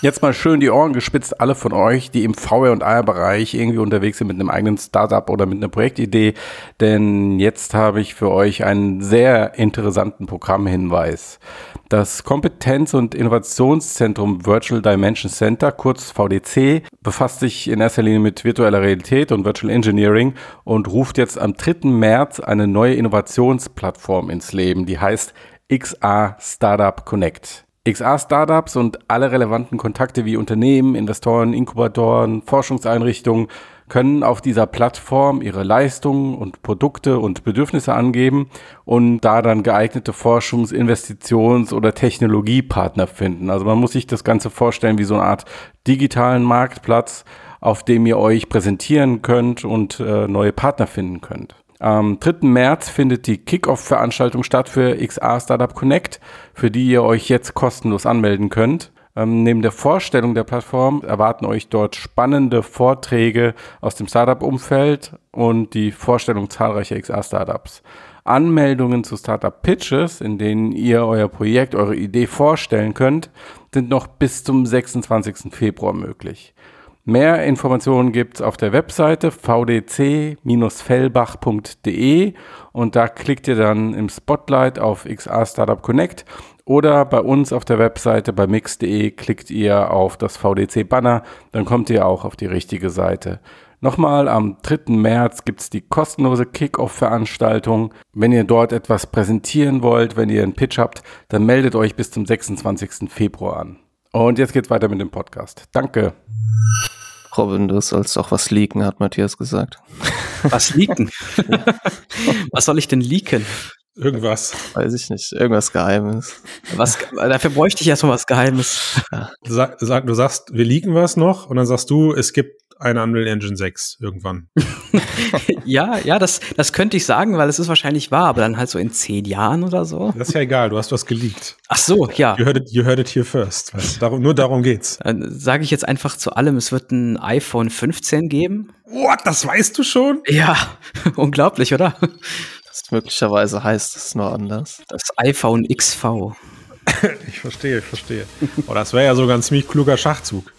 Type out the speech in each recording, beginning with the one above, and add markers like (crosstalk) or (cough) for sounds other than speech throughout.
Jetzt mal schön die Ohren gespitzt, alle von euch, die im VR und AR-Bereich irgendwie unterwegs sind mit einem eigenen Startup oder mit einer Projektidee. Denn jetzt habe ich für euch einen sehr interessanten Programmhinweis. Das Kompetenz- und Innovationszentrum Virtual Dimension Center, kurz VDC, befasst sich in erster Linie mit virtueller Realität und Virtual Engineering und ruft jetzt am 3. März eine neue Innovationsplattform ins Leben, die heißt XR Startup Connect. XR-Startups und alle relevanten Kontakte wie Unternehmen, Investoren, Inkubatoren, Forschungseinrichtungen können auf dieser Plattform ihre Leistungen und Produkte und Bedürfnisse angeben und da dann geeignete Forschungs-, Investitions- oder Technologiepartner finden. Also man muss sich das Ganze vorstellen wie so eine Art digitalen Marktplatz, auf dem ihr euch präsentieren könnt und äh, neue Partner finden könnt. Am 3. März findet die Kickoff-Veranstaltung statt für XR Startup Connect, für die ihr euch jetzt kostenlos anmelden könnt. Ähm, neben der Vorstellung der Plattform erwarten euch dort spannende Vorträge aus dem Startup-Umfeld und die Vorstellung zahlreicher XR-Startups. Anmeldungen zu Startup Pitches, in denen ihr euer Projekt, eure Idee vorstellen könnt, sind noch bis zum 26. Februar möglich. Mehr Informationen gibt es auf der Webseite vdc-fellbach.de und da klickt ihr dann im Spotlight auf XR Startup Connect oder bei uns auf der Webseite bei mix.de klickt ihr auf das VDC-Banner, dann kommt ihr auch auf die richtige Seite. Nochmal, am 3. März gibt es die kostenlose Kick-Off-Veranstaltung. Wenn ihr dort etwas präsentieren wollt, wenn ihr einen Pitch habt, dann meldet euch bis zum 26. Februar an. Und jetzt geht's weiter mit dem Podcast. Danke. Robin, du sollst auch was leaken, hat Matthias gesagt. (laughs) Was leaken? (laughs) was soll ich denn leaken? Irgendwas. Weiß ich nicht. Irgendwas Geheimes. Was, dafür bräuchte ich erstmal was Geheimes. Sag, sag, du sagst, wir leaken was noch und dann sagst du, es gibt eine Unreal Engine 6 irgendwann. (laughs) ja, ja, das, das könnte ich sagen, weil es ist wahrscheinlich wahr, aber dann halt so in zehn Jahren oder so. Das ist ja egal, du hast was geleakt. Ach so, ja. You heard it, you heard it here first. Weißt, darum, nur darum geht's. Dann sage ich jetzt einfach zu allem, es wird ein iPhone 15 geben. What, das weißt du schon? Ja, (laughs) unglaublich, oder? Das möglicherweise heißt es nur anders. Das iPhone XV. ich verstehe, ich verstehe. Oh, das wäre ja sogar ein ziemlich kluger Schachzug.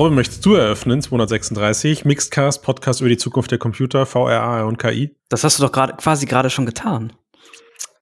Robin, möchtest du eröffnen, 236, Mixedcast, Podcast über die Zukunft der Computer, VRA und KI? Das hast du doch gerade quasi gerade schon getan.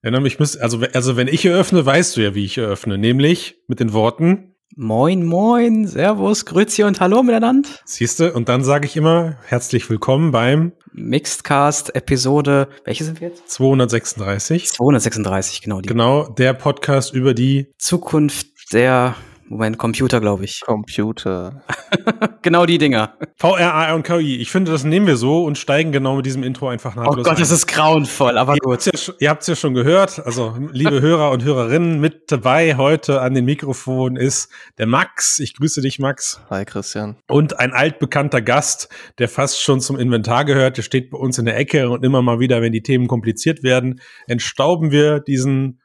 Ja, ich muss, also, also wenn ich eröffne, weißt du ja, wie ich eröffne, nämlich mit den Worten Moin, moin, Servus, Grüezi und Hallo miteinander. Siehst du, und dann sage ich immer herzlich willkommen beim Mixedcast Episode, welche sind wir jetzt? 236. 236, genau. Die. Genau, der Podcast über die Zukunft der Moment, Computer, glaube ich. Computer. (laughs) genau die Dinger. VRA und KI. Ich finde, das nehmen wir so und steigen genau mit diesem Intro einfach nach. Oh Gott, ein. das ist grauenvoll, aber ihr gut. Habt's ja, ihr habt es ja schon gehört. Also, liebe (laughs) Hörer und Hörerinnen, mit dabei heute an dem Mikrofon ist der Max. Ich grüße dich, Max. Hi, Christian. Und ein altbekannter Gast, der fast schon zum Inventar gehört. Der steht bei uns in der Ecke und immer mal wieder, wenn die Themen kompliziert werden, entstauben wir diesen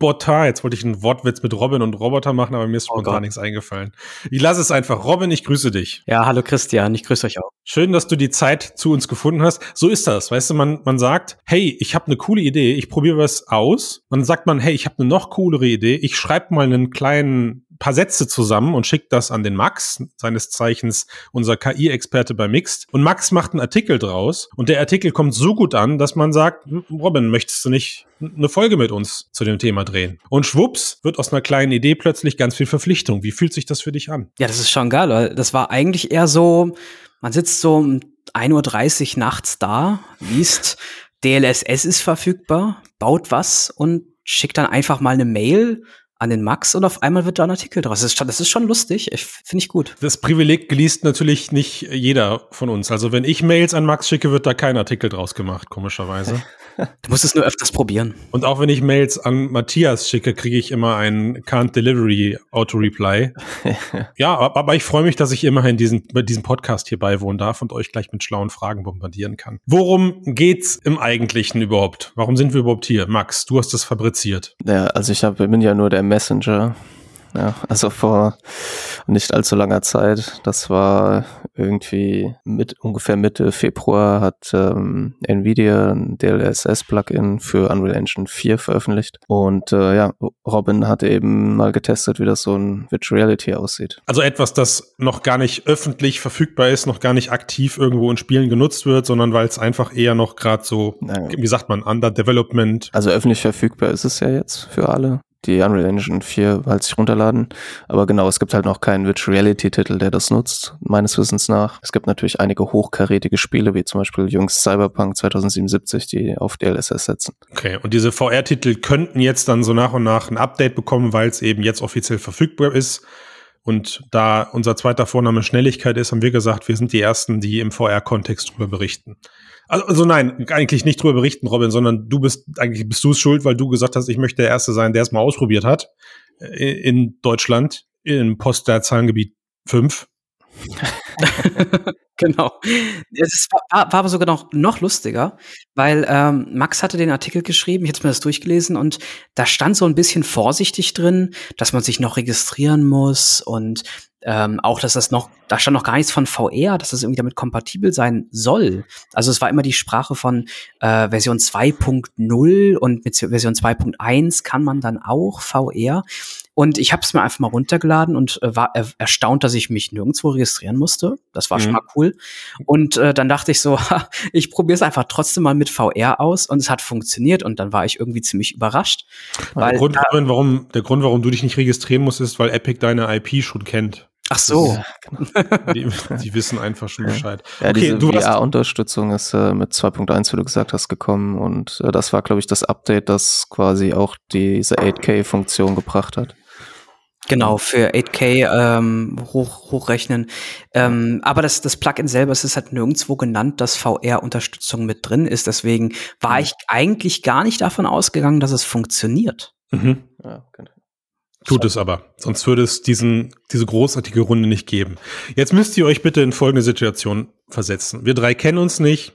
Roboter. Jetzt wollte ich einen Wortwitz mit Robin und Roboter machen, aber mir ist oh spontan oh nichts eingefallen. Ich lasse es einfach. Robin, ich grüße dich. Ja, hallo Christian, ich grüße euch auch. Schön, dass du die Zeit zu uns gefunden hast. So ist das. Weißt du, man, man sagt, hey, ich habe eine coole Idee, ich probiere was aus. Und dann sagt man, hey, ich habe eine noch coolere Idee, ich schreibe mal einen kleinen paar Sätze zusammen und schickt das an den Max, seines Zeichens unser KI-Experte bei Mixed. Und Max macht einen Artikel draus und der Artikel kommt so gut an, dass man sagt, Robin, möchtest du nicht eine Folge mit uns zu dem Thema drehen? Und schwupps wird aus einer kleinen Idee plötzlich ganz viel Verpflichtung. Wie fühlt sich das für dich an? Ja, das ist schon geil, das war eigentlich eher so, man sitzt so um 1.30 Uhr nachts da, liest, DLSS ist verfügbar, baut was und schickt dann einfach mal eine Mail an den Max und auf einmal wird da ein Artikel draus. Das ist schon, das ist schon lustig. Finde ich gut. Das Privileg geliest natürlich nicht jeder von uns. Also wenn ich Mails an Max schicke, wird da kein Artikel draus gemacht, komischerweise. (laughs) (laughs) Du musst es nur öfters probieren. Und auch wenn ich Mails an Matthias schicke, kriege ich immer ein Can't Delivery Auto-Reply. (laughs) ja, aber ich freue mich, dass ich immerhin diesen, diesen Podcast hier beiwohnen darf und euch gleich mit schlauen Fragen bombardieren kann. Worum geht's im Eigentlichen überhaupt? Warum sind wir überhaupt hier? Max, du hast das fabriziert. Ja, also ich hab, bin ja nur der Messenger. Ja, also vor nicht allzu langer Zeit, das war irgendwie mit ungefähr Mitte Februar hat ähm, Nvidia ein DLSS-Plugin für Unreal Engine 4 veröffentlicht und äh, ja, Robin hat eben mal getestet, wie das so in Virtual Reality aussieht. Also etwas, das noch gar nicht öffentlich verfügbar ist, noch gar nicht aktiv irgendwo in Spielen genutzt wird, sondern weil es einfach eher noch gerade so, Ja. wie sagt man, under development. Also öffentlich verfügbar ist es ja jetzt für alle. Die Unreal Engine 4 halt sich runterladen. Aber genau, es gibt halt noch keinen Virtual Reality Titel, der das nutzt, meines Wissens nach. Es gibt natürlich einige hochkarätige Spiele, wie zum Beispiel Jungs Cyberpunk 2077, die auf DLSS setzen. Okay, und diese VR-Titel könnten jetzt dann so nach und nach ein Update bekommen, weil es eben jetzt offiziell verfügbar ist. Und da unser zweiter Vorname Schnelligkeit ist, haben wir gesagt, wir sind die Ersten, die im VR-Kontext drüber berichten. Also, also nein, eigentlich nicht drüber berichten, Robin, sondern du bist, eigentlich bist du es schuld, weil du gesagt hast, ich möchte der Erste sein, der es mal ausprobiert hat. äh, In Deutschland, im Postleitzahlengebiet 5. (laughs) genau. Es war, war aber sogar noch, noch lustiger, weil ähm, Max hatte den Artikel geschrieben, ich hatte mir das durchgelesen und da stand so ein bisschen vorsichtig drin, dass man sich noch registrieren muss und ähm, auch, dass das noch, da stand noch gar nichts von VR, dass das irgendwie damit kompatibel sein soll. Also es war immer die Sprache von äh, Version 2.0 und mit Version 2.1 kann man dann auch VR. Und ich habe es mir einfach mal runtergeladen und äh, war er erstaunt, dass ich mich nirgendwo registrieren musste. Das war schon Mhm. mal cool. Und äh, dann dachte ich so, (laughs) ha, ich probiere es einfach trotzdem mal mit VR aus und es hat funktioniert und dann war ich irgendwie ziemlich überrascht. Der Weil, Grund, Robin, warum, der Grund, warum du dich nicht registrieren musst, ist, weil Epic deine IP schon kennt. Ach so, Ja, genau. (laughs) Die, (laughs) die wissen einfach schon. Bescheid. Ja, Okay, diese du hast- VR-Unterstützung ist äh, mit 2.1, wie du gesagt hast, gekommen und äh, das war, glaube ich, das Update, das quasi auch diese 8K-Funktion gebracht hat. Genau, für 8K ähm, hoch, hochrechnen. Ähm, aber das, das Plugin selber, es ist halt nirgendwo genannt, dass VR-Unterstützung mit drin ist. Deswegen war ich eigentlich gar nicht davon ausgegangen, dass es funktioniert. Mhm. Ja, genau. Tut es aber. Sonst würde es diesen, diese großartige Runde nicht geben. Jetzt müsst ihr euch bitte in folgende Situation versetzen. Wir drei kennen uns nicht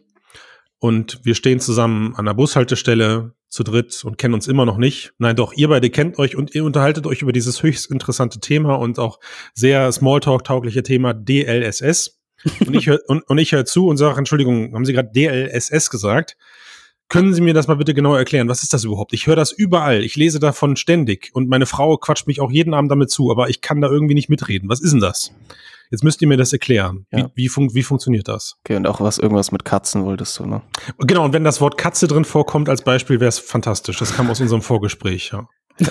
und wir stehen zusammen an der Bushaltestelle zu dritt und kennen uns immer noch nicht. Nein, doch, ihr beide kennt euch und ihr unterhaltet euch über dieses höchst interessante Thema und auch sehr Smalltalk-taugliche Thema DLSS. Und ich höre und, und ich höre zu und sage, Entschuldigung, haben Sie gerade DLSS gesagt? Können Sie mir das mal bitte genauer erklären? Was ist das überhaupt? Ich höre das überall. Ich lese davon ständig. Und meine Frau quatscht mich auch jeden Abend damit zu, aber ich kann da irgendwie nicht mitreden. Was ist denn das? Jetzt müsst ihr mir das erklären. Ja. Wie, wie, fun wie funktioniert das? Okay, und auch was, irgendwas mit Katzen wolltest du, ne? Genau, und wenn das Wort Katze drin vorkommt als Beispiel, wäre es fantastisch. Das kam aus unserem Vorgespräch, ja. ich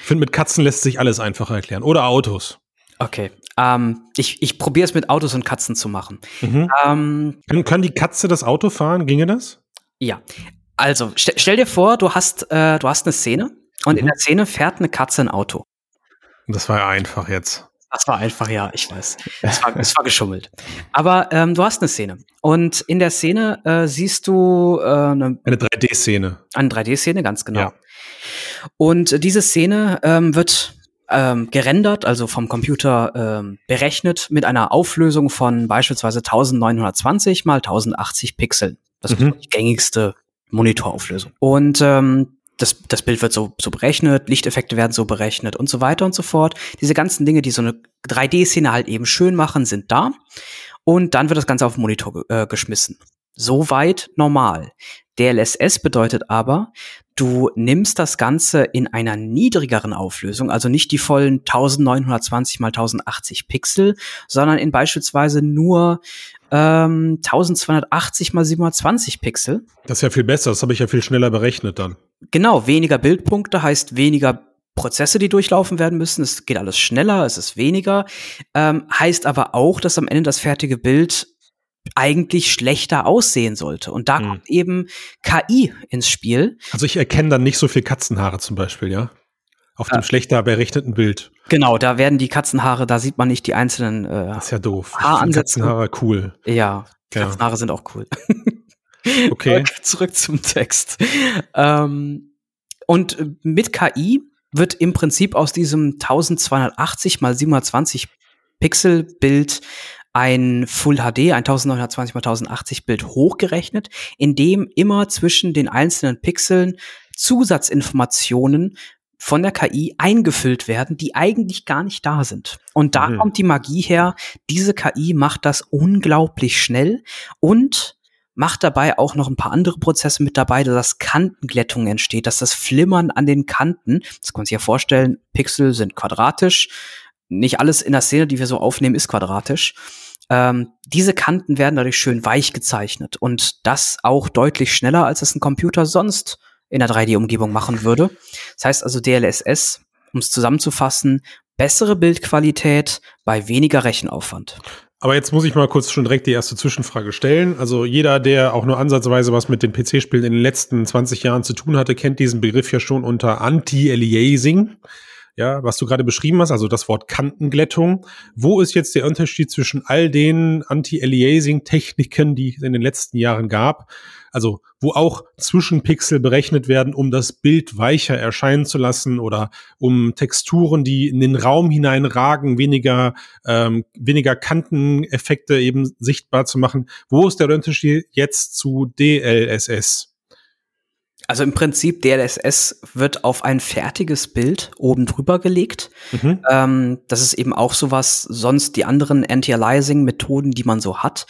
finde, mit Katzen lässt sich alles einfacher erklären. Oder Autos. Okay. Ähm, ich ich probiere es mit Autos und Katzen zu machen. Mhm. Ähm, Kann, kann die Katze das Auto fahren? Ginge das? Ja. Also, stell, stell dir vor, du hast, äh, du hast eine Szene und in Mhm. der Szene fährt eine Katze ein Auto. Das war ja einfach jetzt. Das war einfach, ja, ich weiß. (laughs) Es war, es war geschummelt. Aber ähm, du hast eine Szene. Und in der Szene äh, siehst du äh, eine, Eine 3D-Szene. eine 3D-Szene, ganz genau. Ja. Und diese Szene ähm, wird ähm, gerendert, also vom Computer ähm, berechnet mit einer Auflösung von beispielsweise 1920 mal 1080 Pixeln. Das ist Mhm. die gängigste Monitorauflösung. Und ähm, das, das Bild wird so, so berechnet, Lichteffekte werden so berechnet und so weiter und so fort. Diese ganzen Dinge, die so eine 3D-Szene halt eben schön machen, sind da. Und dann wird das Ganze auf den Monitor äh, geschmissen. Soweit normal. DLSS bedeutet aber, du nimmst das Ganze in einer niedrigeren Auflösung, also nicht die vollen 1920 mal 1080 Pixel, sondern in beispielsweise nur ähm, 1280 mal 720 Pixel. Das ist ja viel besser. Das habe ich ja viel schneller berechnet dann. Genau, weniger Bildpunkte heißt weniger Prozesse, die durchlaufen werden müssen. Es geht alles schneller, es ist weniger. Ähm, heißt aber auch, dass am Ende das fertige Bild eigentlich schlechter aussehen sollte. Und da Hm. kommt eben KI ins Spiel. Also ich erkenne dann nicht so viel Katzenhaare zum Beispiel, ja? Auf dem schlechter berechneten Bild. Genau, da werden die Katzenhaare, da sieht man nicht die einzelnen. Äh, Das ist ja doof. Haaransätze. Katzenhaare cool. ja, Ja. Katzenhaare sind auch cool. (laughs) Okay. Zurück zum Text. Ähm, und äh, mit KI wird im Prinzip aus diesem 1280 mal 720 Pixel Bild ein Full HD, ein 1920 mal 1080 Bild hochgerechnet, in dem immer zwischen den einzelnen Pixeln Zusatzinformationen von der KI eingefüllt werden, die eigentlich gar nicht da sind. Und da mhm. kommt die Magie her. Diese KI macht das unglaublich schnell und macht dabei auch noch ein paar andere Prozesse mit dabei, dass Kantenglättung entsteht, dass das Flimmern an den Kanten, das kann man sich ja vorstellen, Pixel sind quadratisch, nicht alles in der Szene, die wir so aufnehmen, ist quadratisch. Ähm, diese Kanten werden dadurch schön weich gezeichnet und das auch deutlich schneller, als es ein Computer sonst in der 3D-Umgebung machen würde. Das heißt also DLSS, um es zusammenzufassen, bessere Bildqualität bei weniger Rechenaufwand. Aber jetzt muss ich mal kurz schon direkt die erste Zwischenfrage stellen. Also jeder, der auch nur ansatzweise was mit den PC-Spielen in den letzten 20 Jahren zu tun hatte, kennt diesen Begriff ja schon unter Anti-Aliasing. Ja, was du gerade beschrieben hast, also das Wort Kantenglättung. Wo ist jetzt der Unterschied zwischen all den Anti-Aliasing-Techniken, die es in den letzten Jahren gab, also wo auch Zwischenpixel berechnet werden, um das Bild weicher erscheinen zu lassen oder um Texturen, die in den Raum hineinragen, weniger, ähm, weniger Kanteneffekte eben sichtbar zu machen. Wo ist der Unterschied jetzt zu DLSS? Also im Prinzip DLSS wird auf ein fertiges Bild oben drüber gelegt. Mhm. Ähm, das ist eben auch so was, sonst die anderen Anti-Aliasing-Methoden, die man so hat,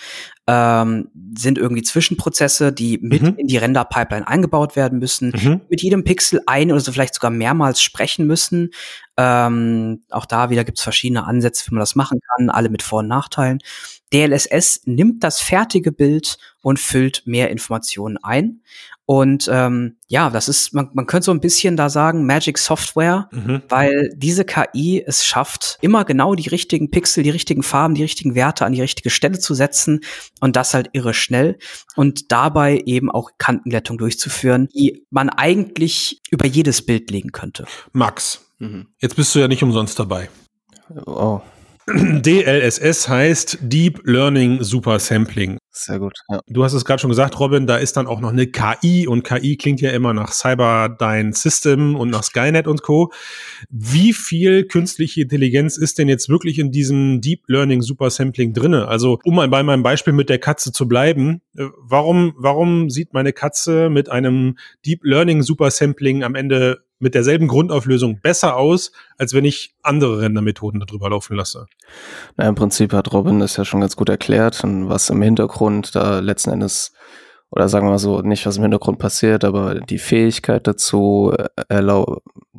ähm, sind irgendwie Zwischenprozesse, die mit mhm. in die Render-Pipeline eingebaut werden müssen, mhm. mit jedem Pixel ein oder so vielleicht sogar mehrmals sprechen müssen. Ähm, auch da wieder gibt's verschiedene Ansätze, wie man das machen kann, alle mit Vor- und Nachteilen. DLSS nimmt das fertige Bild und füllt mehr Informationen ein. Und ähm, ja, das ist, man, man könnte so ein bisschen da sagen, Magic Software, mhm. weil diese KI es schafft, immer genau die richtigen Pixel, die richtigen Farben, die richtigen Werte an die richtige Stelle zu setzen und das halt irre schnell und dabei eben auch Kantenglättung durchzuführen, die man eigentlich über jedes Bild legen könnte. Max, mhm. jetzt bist du ja nicht umsonst dabei. Oh. (clears throat) DLSS heißt Deep Learning Super Sampling. Sehr gut. Ja. Du hast es gerade schon gesagt, Robin, da ist dann auch noch eine KI und KI klingt ja immer nach Cyberdyne System und nach Skynet und Co. Wie viel künstliche Intelligenz ist denn jetzt wirklich in diesem Deep Learning Super Sampling drinne? Also, um mal bei meinem Beispiel mit der Katze zu bleiben, äh, warum, warum sieht meine Katze mit einem Deep Learning Super Sampling am Ende mit derselben Grundauflösung besser aus, als wenn ich andere Rendermethoden darüber laufen lasse. Na, Im Prinzip hat Robin das ja schon ganz gut erklärt, was im Hintergrund da letzten Endes, oder sagen wir mal so, nicht was im Hintergrund passiert, aber die Fähigkeit dazu, äh,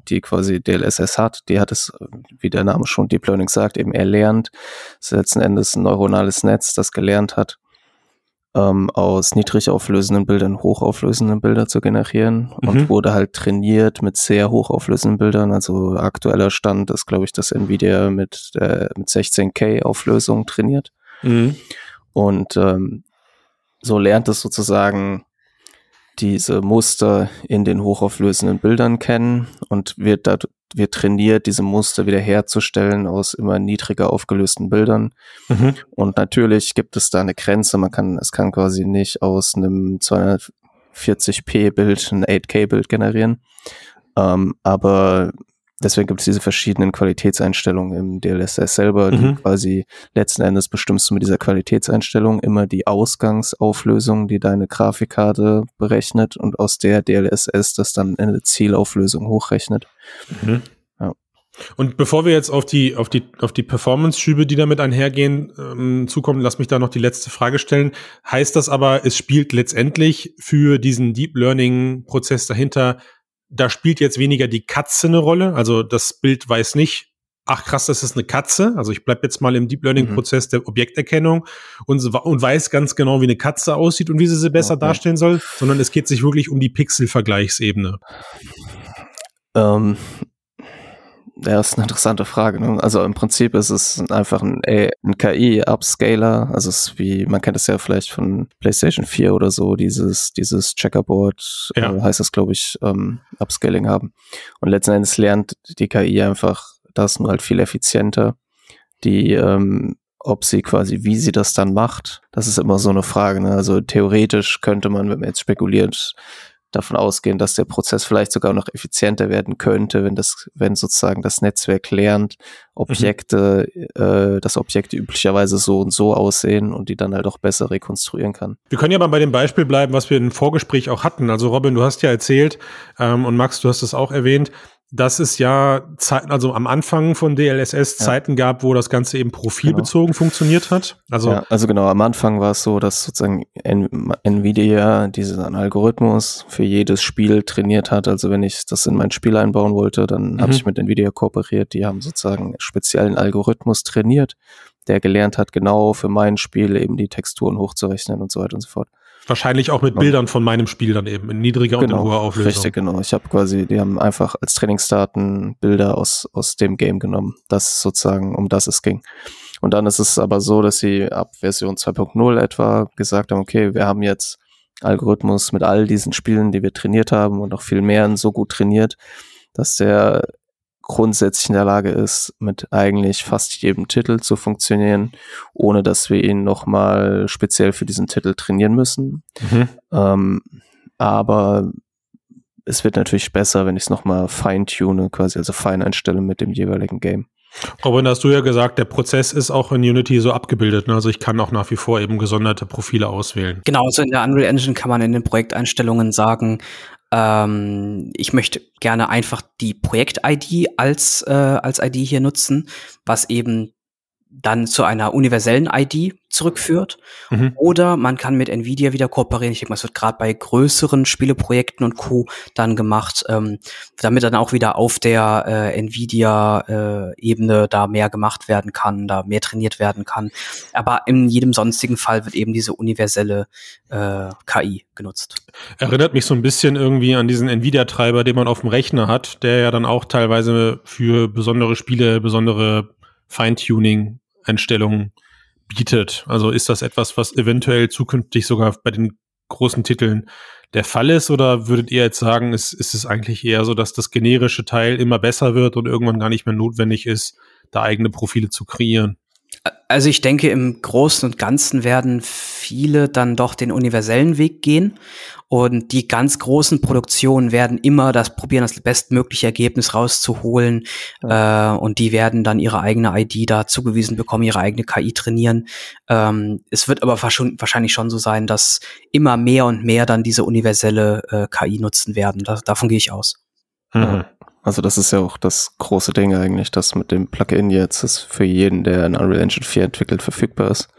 die quasi DLSS hat, die hat es, wie der Name schon Deep Learning sagt, eben erlernt. Das ist letzten Endes ein neuronales Netz, das gelernt hat, ähm, aus niedrig auflösenden Bildern hochauflösende Bilder zu generieren mhm. und wurde halt trainiert mit sehr hochauflösenden Bildern. Also aktueller Stand ist, glaube ich, dass Nvidia mit, äh, mit 16K Auflösung trainiert. Mhm. Und ähm, so lernt es sozusagen diese Muster in den hochauflösenden Bildern kennen und wird da wird trainiert, diese Muster wiederherzustellen aus immer niedriger aufgelösten Bildern. Mhm. Und natürlich gibt es da eine Grenze. Man kann, es kann quasi nicht aus einem 240p Bild ein 8K Bild generieren. Ähm, aber deswegen gibt es diese verschiedenen Qualitätseinstellungen im DLSS selber, die mhm. quasi letzten Endes bestimmst du mit dieser Qualitätseinstellung immer die Ausgangsauflösung, die deine Grafikkarte berechnet und aus der DLSS das dann in eine Zielauflösung hochrechnet. Mhm. Ja. Und bevor wir jetzt auf die, auf die, auf die Performance-Schübe, die damit einhergehen, ähm, zukommen, lass mich da noch die letzte Frage stellen. Heißt das aber, es spielt letztendlich für diesen Deep Learning-Prozess dahinter da spielt jetzt weniger die Katze eine Rolle. Also das Bild weiß nicht, ach krass, das ist eine Katze. Also ich bleib jetzt mal im Deep Learning-Prozess mhm. der Objekterkennung und, und weiß ganz genau, wie eine Katze aussieht und wie sie sie besser okay. darstellen soll, sondern es geht sich wirklich um die Pixel-Vergleichsebene. Ähm, ja, ist eine interessante Frage. Ne? Also im Prinzip ist es einfach ein, ein KI-Upscaler. Also es ist wie, man kennt es ja vielleicht von PlayStation 4 oder so, dieses, dieses Checkerboard, ja. äh, heißt das, glaube ich, ähm, Upscaling haben. Und letzten Endes lernt die KI einfach das nur halt viel effizienter. Die, ähm, ob sie quasi, wie sie das dann macht, das ist immer so eine Frage. Ne? Also theoretisch könnte man, wenn man jetzt spekuliert, davon ausgehen, dass der Prozess vielleicht sogar noch effizienter werden könnte, wenn das, wenn sozusagen das Netzwerk lernt, Objekte, mhm. äh, dass Objekte üblicherweise so und so aussehen und die dann halt auch besser rekonstruieren kann. Wir können ja mal bei dem Beispiel bleiben, was wir im Vorgespräch auch hatten. Also Robin, du hast ja erzählt ähm, und Max, du hast es auch erwähnt, dass es ja Zeiten, also am Anfang von DLSS Zeiten gab, wo das Ganze eben profilbezogen genau. funktioniert hat. Also, ja, also genau, am Anfang war es so, dass sozusagen Nvidia diesen Algorithmus für jedes Spiel trainiert hat. Also wenn ich das in mein Spiel einbauen wollte, dann mhm. habe ich mit Nvidia kooperiert. Die haben sozusagen speziellen Algorithmus trainiert, der gelernt hat, genau für mein Spiel eben die Texturen hochzurechnen und so weiter und so fort. Wahrscheinlich auch mit Bildern von meinem Spiel dann eben, in niedriger genau, und in hoher Auflösung. Richtig, genau. Ich habe quasi, die haben einfach als Trainingsdaten Bilder aus, aus dem Game genommen. Das sozusagen, um das es ging. Und dann ist es aber so, dass sie ab Version 2.0 etwa gesagt haben, okay, wir haben jetzt Algorithmus mit all diesen Spielen, die wir trainiert haben und noch viel mehr so gut trainiert, dass der grundsätzlich in der Lage ist, mit eigentlich fast jedem Titel zu funktionieren, ohne dass wir ihn nochmal speziell für diesen Titel trainieren müssen. Mhm. Ähm, aber es wird natürlich besser, wenn ich es nochmal fine-tune, quasi also fein einstelle mit dem jeweiligen Game. Robin, hast du ja gesagt, der Prozess ist auch in Unity so abgebildet. Ne? Also ich kann auch nach wie vor eben gesonderte Profile auswählen. Genau, also in der Unreal Engine kann man in den Projekteinstellungen sagen, ähm, ich möchte gerne einfach die Projekt-ID als, äh, als ID hier nutzen, was eben dann zu einer universellen ID zurückführt. Mhm. Oder man kann mit Nvidia wieder kooperieren. Ich denke mal, es wird gerade bei größeren Spieleprojekten und Co. dann gemacht, ähm, damit dann auch wieder auf der äh, Nvidia-Ebene äh, da mehr gemacht werden kann, da mehr trainiert werden kann. Aber in jedem sonstigen Fall wird eben diese universelle äh, KI genutzt. Erinnert mich so ein bisschen irgendwie an diesen Nvidia-Treiber, den man auf dem Rechner hat, der ja dann auch teilweise für besondere Spiele, besondere Feintuning-Einstellungen bietet. Also ist das etwas, was eventuell zukünftig sogar bei den großen Titeln der Fall ist? Oder würdet ihr jetzt sagen, ist, ist es eigentlich eher so, dass das generische Teil immer besser wird und irgendwann gar nicht mehr notwendig ist, da eigene Profile zu kreieren? Also ich denke, im Großen und Ganzen werden viele dann doch den universellen Weg gehen. Und die ganz großen Produktionen werden immer das probieren, das bestmögliche Ergebnis rauszuholen. Ja. Äh, und die werden dann ihre eigene ID da zugewiesen bekommen, ihre eigene KI trainieren. Ähm, es wird aber wahrscheinlich schon so sein, dass immer mehr und mehr dann diese universelle äh, KI nutzen werden. Da, davon gehe ich aus. Mhm. Also das ist ja auch das große Ding eigentlich, dass mit dem Plugin jetzt es für jeden, der in Unreal Engine 4 entwickelt, verfügbar ist.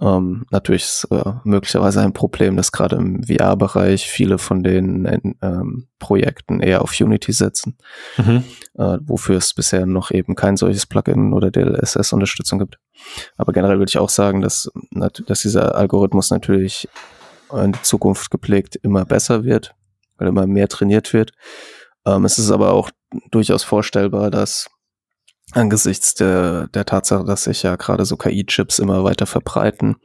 Ähm, natürlich ist äh, möglicherweise ein Problem, dass gerade im VR-Bereich viele von den ähm, Projekten eher auf Unity setzen, mhm. äh, wofür es bisher noch eben kein solches Plugin oder DLSS-Unterstützung gibt. Aber generell würde ich auch sagen, dass, dass dieser Algorithmus natürlich in die Zukunft gepflegt immer besser wird, weil immer mehr trainiert wird ähm, es ist aber auch durchaus vorstellbar, dass angesichts der, der Tatsache, dass sich ja gerade so KI-Chips immer weiter verbreiten,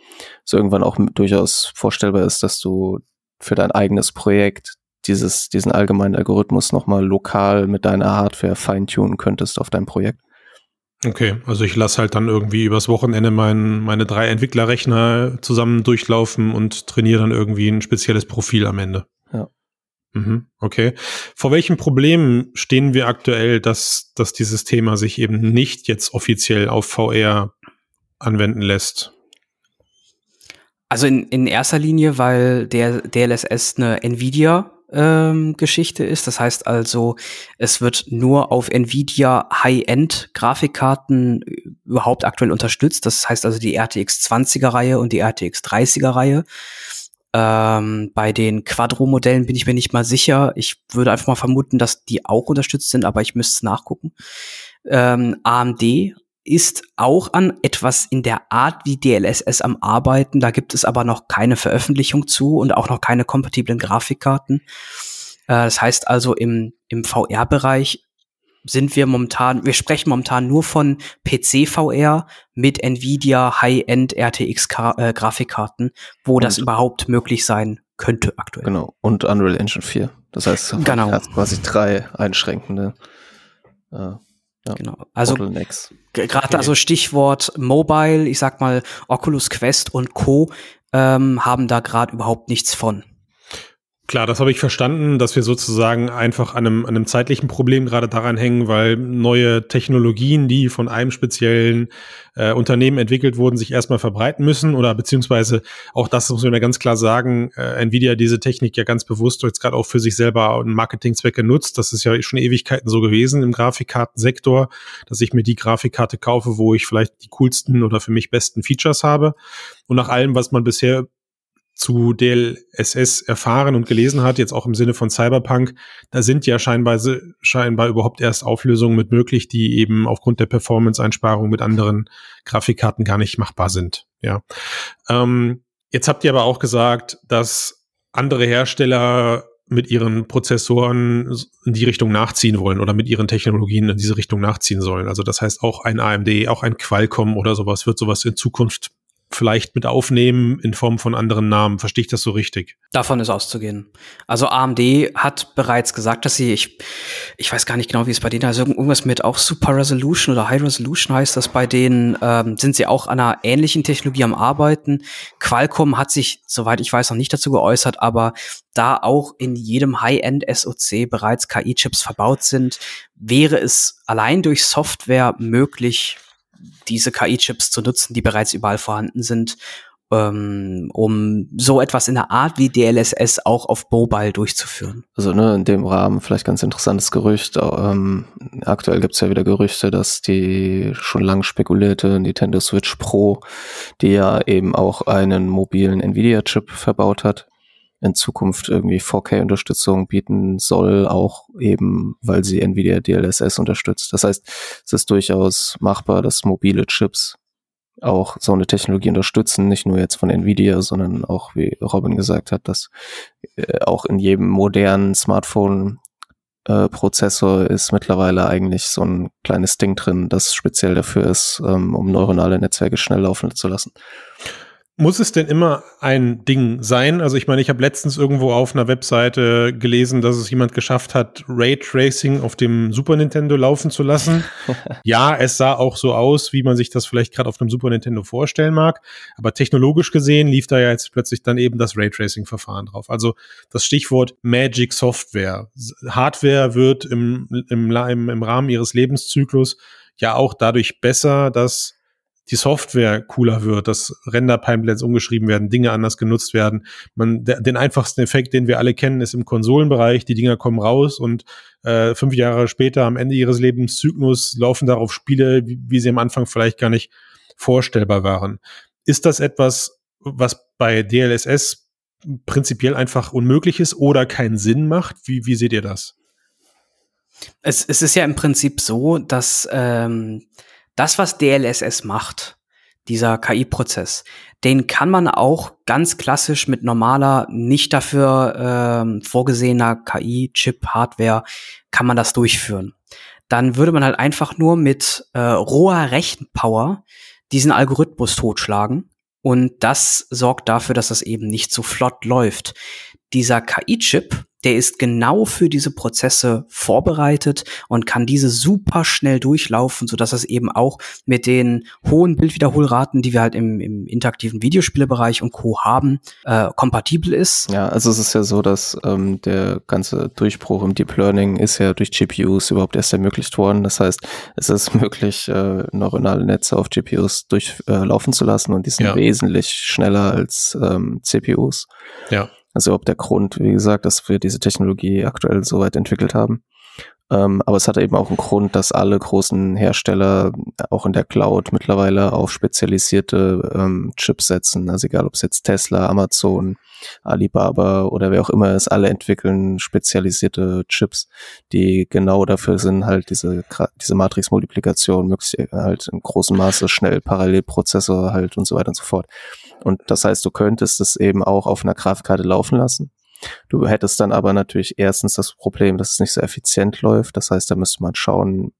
so irgendwann auch durchaus vorstellbar ist, dass du für dein eigenes Projekt dieses, diesen allgemeinen Algorithmus nochmal lokal mit deiner Hardware feintunen könntest auf dein Projekt. Okay, also ich lasse halt dann irgendwie übers Wochenende mein, meine drei Entwicklerrechner zusammen durchlaufen und trainiere dann irgendwie ein spezielles Profil am Ende. Ja. Mhm, okay. Vor welchen Problemen stehen wir aktuell, dass, dass dieses Thema sich eben nicht jetzt offiziell auf VR anwenden lässt? Also in, in erster Linie, weil der DLSS eine Nvidia ähm, Geschichte ist. Das heißt also, es wird nur auf Nvidia High-End Grafikkarten überhaupt aktuell unterstützt. Das heißt also die RTX 20er Reihe und die RTX 30er Reihe. Ähm, bei den Quadro-Modellen bin ich mir nicht mal sicher. Ich würde einfach mal vermuten, dass die auch unterstützt sind, aber ich müsste es nachgucken. Ähm, AMD ist auch an etwas in der Art wie DLSS am Arbeiten. Da gibt es aber noch keine Veröffentlichung zu und auch noch keine kompatiblen Grafikkarten. Äh, das heißt also, im, im VR-Bereich sind wir momentan, wir sprechen momentan nur von PC-VR mit Nvidia High-End RTX äh, Grafikkarten, wo und das überhaupt möglich sein könnte aktuell. Genau. Und Unreal Engine 4. Das heißt, (laughs) genau. hat quasi drei einschränkende äh, ja, genau. Also gerade also Stichwort Mobile, ich sag mal Oculus Quest und Co. Ähm, haben da gerade überhaupt nichts von. Klar, das habe ich verstanden, dass wir sozusagen einfach an einem, an einem zeitlichen Problem gerade daran hängen, weil neue Technologien, die von einem speziellen äh, Unternehmen entwickelt wurden, sich erstmal verbreiten müssen oder beziehungsweise auch das muss man ja ganz klar sagen, äh, Nvidia diese Technik ja ganz bewusst jetzt gerade auch für sich selber und Marketingzwecke nutzt. Das ist ja schon Ewigkeiten so gewesen im Grafikkartensektor, dass ich mir die Grafikkarte kaufe, wo ich vielleicht die coolsten oder für mich besten Features habe. Und nach allem, was man bisher zu DLSS erfahren und gelesen hat, jetzt auch im Sinne von Cyberpunk, da sind ja scheinbar, scheinbar überhaupt erst Auflösungen mit möglich, die eben aufgrund der Performance-Einsparung mit anderen Grafikkarten gar nicht machbar sind. Ja. Ähm, jetzt habt ihr aber auch gesagt, dass andere Hersteller mit ihren Prozessoren in die Richtung nachziehen wollen oder mit ihren Technologien in diese Richtung nachziehen sollen. Also das heißt auch ein AMD, auch ein Qualcomm oder sowas wird sowas in Zukunft vielleicht mit aufnehmen in Form von anderen Namen. Verstehe ich das so richtig? Davon ist auszugehen. Also AMD hat bereits gesagt, dass sie, ich, ich weiß gar nicht genau, wie es bei denen heißt, irgendwas mit auch Super Resolution oder High Resolution heißt das bei denen, ähm, sind sie auch an einer ähnlichen Technologie am Arbeiten. Qualcomm hat sich, soweit ich weiß, noch nicht dazu geäußert, aber da auch in jedem High-End SoC bereits KI-Chips verbaut sind, wäre es allein durch Software möglich, diese KI-Chips zu nutzen, die bereits überall vorhanden sind, ähm, um so etwas in der Art wie DLSS auch auf Mobile durchzuführen. Also ne, in dem Rahmen vielleicht ganz interessantes Gerücht. Ähm, aktuell gibt es ja wieder Gerüchte, dass die schon lang spekulierte Nintendo Switch Pro, die ja eben auch einen mobilen Nvidia-Chip verbaut hat, in Zukunft irgendwie 4K-Unterstützung bieten soll, auch eben, weil sie Nvidia DLSS unterstützt. Das heißt, es ist durchaus machbar, dass mobile Chips auch so eine Technologie unterstützen, nicht nur jetzt von Nvidia, sondern auch, wie Robin gesagt hat, dass äh, auch in jedem modernen Smartphone äh, Prozessor ist mittlerweile eigentlich so ein kleines Ding drin, das speziell dafür ist, ähm, um neuronale Netzwerke schnell laufen zu lassen. Muss es denn immer ein Ding sein? Also ich meine, ich habe letztens irgendwo auf einer Webseite gelesen, dass es jemand geschafft hat, Raytracing auf dem Super Nintendo laufen zu lassen. (laughs) ja, es sah auch so aus, wie man sich das vielleicht gerade auf einem Super Nintendo vorstellen mag. Aber technologisch gesehen lief da ja jetzt plötzlich dann eben das Raytracing-Verfahren drauf. Also das Stichwort Magic Software. Hardware wird im, im, im, im Rahmen ihres Lebenszyklus ja auch dadurch besser, dass die Software cooler wird, dass Render-Pipelines umgeschrieben werden, Dinge anders genutzt werden. Man, der, den einfachsten Effekt, den wir alle kennen, ist im Konsolenbereich. Die Dinger kommen raus und äh, fünf Jahre später, am Ende ihres Lebenszyklus, laufen darauf Spiele, wie, wie sie am Anfang vielleicht gar nicht vorstellbar waren. Ist das etwas, was bei DLSS prinzipiell einfach unmöglich ist oder keinen Sinn macht? Wie, wie seht ihr das? Es, es ist ja im Prinzip so, dass ähm, das, was DLSS macht, dieser KI-Prozess, den kann man auch ganz klassisch mit normaler, nicht dafür ähm, vorgesehener KI-Chip-Hardware, kann man das durchführen. Dann würde man halt einfach nur mit äh, roher Rechenpower diesen Algorithmus totschlagen. Und das sorgt dafür, dass das eben nicht so flott läuft. Dieser KI-Chip, der ist genau für diese Prozesse vorbereitet und kann diese super schnell durchlaufen, so dass es eben auch mit den hohen Bildwiederholraten, die wir halt im, im interaktiven Videospielebereich und Co. haben, äh, kompatibel ist. Ja, also es ist ja so, dass ähm, der ganze Durchbruch im Deep Learning ist ja durch GPUs überhaupt erst ermöglicht worden. Das heißt, es ist möglich, äh, neuronale Netze auf GPUs durchlaufen äh, zu lassen und die sind ja. wesentlich schneller als ähm, CPUs. Ja. Also ob der Grund, wie gesagt, dass wir diese Technologie aktuell so weit entwickelt haben. Ähm, aber es hat eben auch einen Grund, dass alle großen Hersteller auch in der Cloud mittlerweile auf spezialisierte ähm, Chips setzen. Also egal, ob es jetzt Tesla, Amazon, Alibaba oder wer auch immer ist, alle entwickeln spezialisierte Chips, die genau dafür sind, halt diese, diese Matrix-Multiplikation möglichst halt in großem Maße schnell Parallelprozessor halt und so weiter und so fort. Und das heißt, du könntest es eben auch auf einer Grafikkarte laufen lassen. Du hättest dann aber natürlich erstens das Problem, dass es nicht so effizient läuft. Das heißt, da müsste man schauen,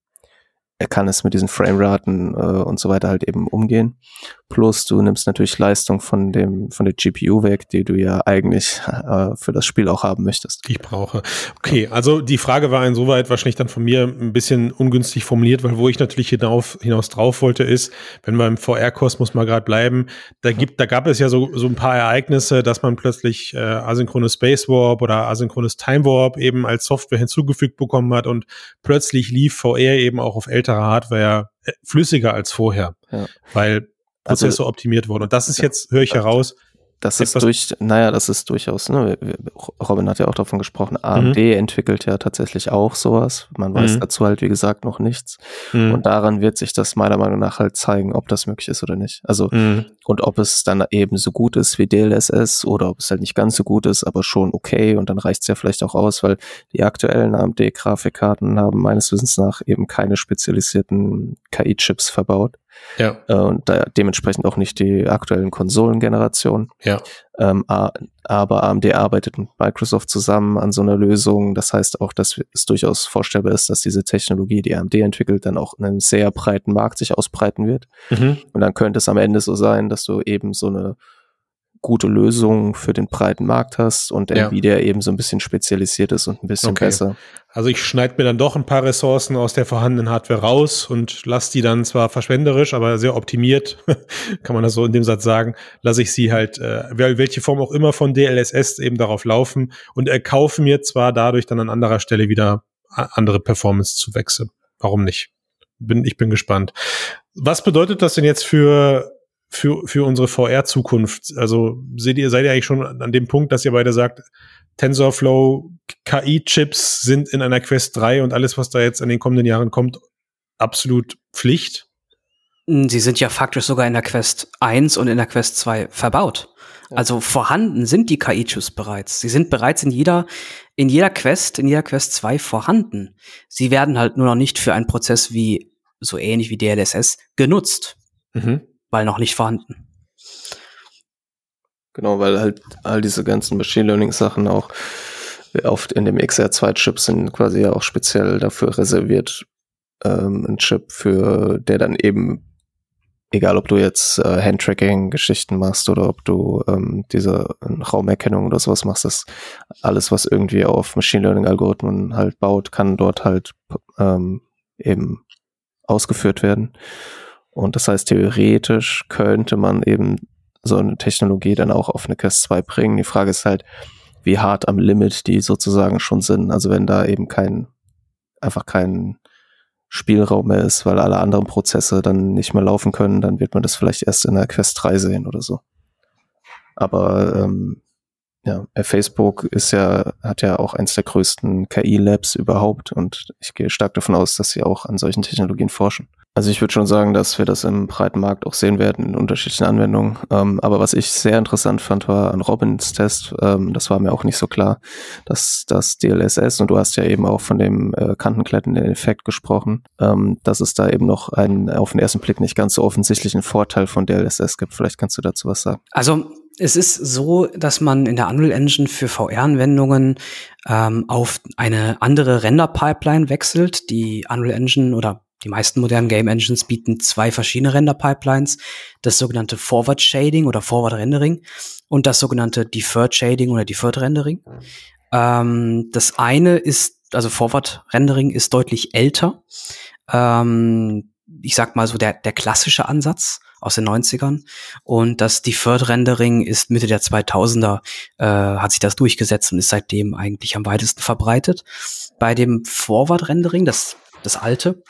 er kann es mit diesen Frameraten äh, und so weiter halt eben umgehen. Plus du nimmst natürlich Leistung von dem von der GPU weg, die du ja eigentlich äh, für das Spiel auch haben möchtest. Ich brauche. Okay, also die Frage war insoweit wahrscheinlich dann von mir ein bisschen ungünstig formuliert, weil wo ich natürlich hinauf, hinaus drauf wollte, ist, wenn wir im VR-Kosmos mal gerade bleiben, da gibt, da gab es ja so, so ein paar Ereignisse, dass man plötzlich äh, asynchrones Space Warp oder asynchrones Time Warp eben als Software hinzugefügt bekommen hat und plötzlich lief VR eben auch auf älterer Hardware äh, flüssiger als vorher, ja. weil Prozesse also, optimiert wurden. Und das ist jetzt, höre ich heraus, das ist durch, naja, das ist durchaus, ne, Robin hat ja auch davon gesprochen, AMD mhm. entwickelt ja tatsächlich auch sowas. Man weiß mhm. dazu halt, wie gesagt, noch nichts. Mhm. Und daran wird sich das meiner Meinung nach halt zeigen, ob das möglich ist oder nicht. Also, mhm. und ob es dann eben so gut ist wie DLSS oder ob es halt nicht ganz so gut ist, aber schon okay. Und dann reicht es ja vielleicht auch aus, weil die aktuellen AMD-Grafikkarten haben meines Wissens nach eben keine spezialisierten KI-Chips verbaut. Ja. Äh, und da dementsprechend auch nicht die aktuellen Konsolengenerationen. Ja. Ähm, aber AMD arbeitet mit Microsoft zusammen an so einer Lösung. Das heißt auch, dass es durchaus vorstellbar ist, dass diese Technologie, die AMD entwickelt, dann auch in einem sehr breiten Markt sich ausbreiten wird. Mhm. Und dann könnte es am Ende so sein, dass du eben so eine gute Lösung für den breiten Markt hast und ja. Nvidia eben so ein bisschen spezialisiert ist und ein bisschen okay. besser. Also ich schneide mir dann doch ein paar Ressourcen aus der vorhandenen Hardware raus und lasse die dann zwar verschwenderisch, aber sehr optimiert, (laughs) kann man das so in dem Satz sagen, lasse ich sie halt, äh, welche Form auch immer von DLSS eben darauf laufen und erkaufe mir zwar dadurch dann an anderer Stelle wieder andere Performance zu wechseln. Warum nicht? Bin, ich bin gespannt. Was bedeutet das denn jetzt für für, für unsere VR-Zukunft? Also seht ihr, seid ihr eigentlich schon an dem Punkt, dass ihr beide sagt, TensorFlow, KI-Chips sind in einer Quest 3 und alles, was da jetzt in den kommenden Jahren kommt, absolut Pflicht? Hm, sie sind ja faktisch sogar in der Quest 1 und in der Quest 2 verbaut. Also vorhanden sind die KI-Chips bereits. Sie sind bereits in jeder, in jeder Quest, in jeder Quest 2 vorhanden. Sie werden halt nur noch nicht für einen Prozess wie, so ähnlich wie DLSS, genutzt. Mhm weil noch nicht vorhanden. Genau, weil halt all diese ganzen Machine Learning Sachen auch oft in dem XR2-Chip sind quasi ja auch speziell dafür reserviert, ähm, ein Chip für, der dann eben, egal ob du jetzt äh, Handtracking-Geschichten machst oder ob du ähm, diese Raumerkennung oder sowas machst, das alles, was irgendwie auf Machine Learning-Algorithmen halt baut, kann dort halt ähm, eben ausgeführt werden. Und das heißt, theoretisch könnte man eben so eine Technologie dann auch auf eine Quest 2 bringen. Die Frage ist halt, wie hart am Limit die sozusagen schon sind. Also wenn da eben kein, einfach kein Spielraum mehr ist, weil alle anderen Prozesse dann nicht mehr laufen können, dann wird man das vielleicht erst in der Quest 3 sehen oder so. Aber ähm, ja, Facebook ist ja, hat ja auch eins der größten KI-Labs überhaupt und ich gehe stark davon aus, dass sie auch an solchen Technologien forschen. Also ich würde schon sagen, dass wir das im breiten Markt auch sehen werden in unterschiedlichen Anwendungen. Ähm, aber was ich sehr interessant fand, war an Robins Test, ähm, das war mir auch nicht so klar, dass das DLSS, und du hast ja eben auch von dem äh, kantenklettenden Effekt gesprochen, ähm, dass es da eben noch einen auf den ersten Blick nicht ganz so offensichtlichen Vorteil von DLSS gibt. Vielleicht kannst du dazu was sagen. Also es ist so, dass man in der Unreal Engine für VR-Anwendungen ähm, auf eine andere Render-Pipeline wechselt. Die Unreal Engine oder die meisten modernen Game Engines bieten zwei verschiedene Render-Pipelines, das sogenannte Forward Shading oder Forward Rendering und das sogenannte Deferred Shading oder Deferred Rendering. Ähm, das eine ist, also Forward Rendering ist deutlich älter. Ähm, ich sag mal so der, der klassische Ansatz aus den 90ern. Und das Deferred Rendering ist Mitte der 2000er, äh, hat sich das durchgesetzt und ist seitdem eigentlich am weitesten verbreitet. Bei dem Forward Rendering, das, das alte,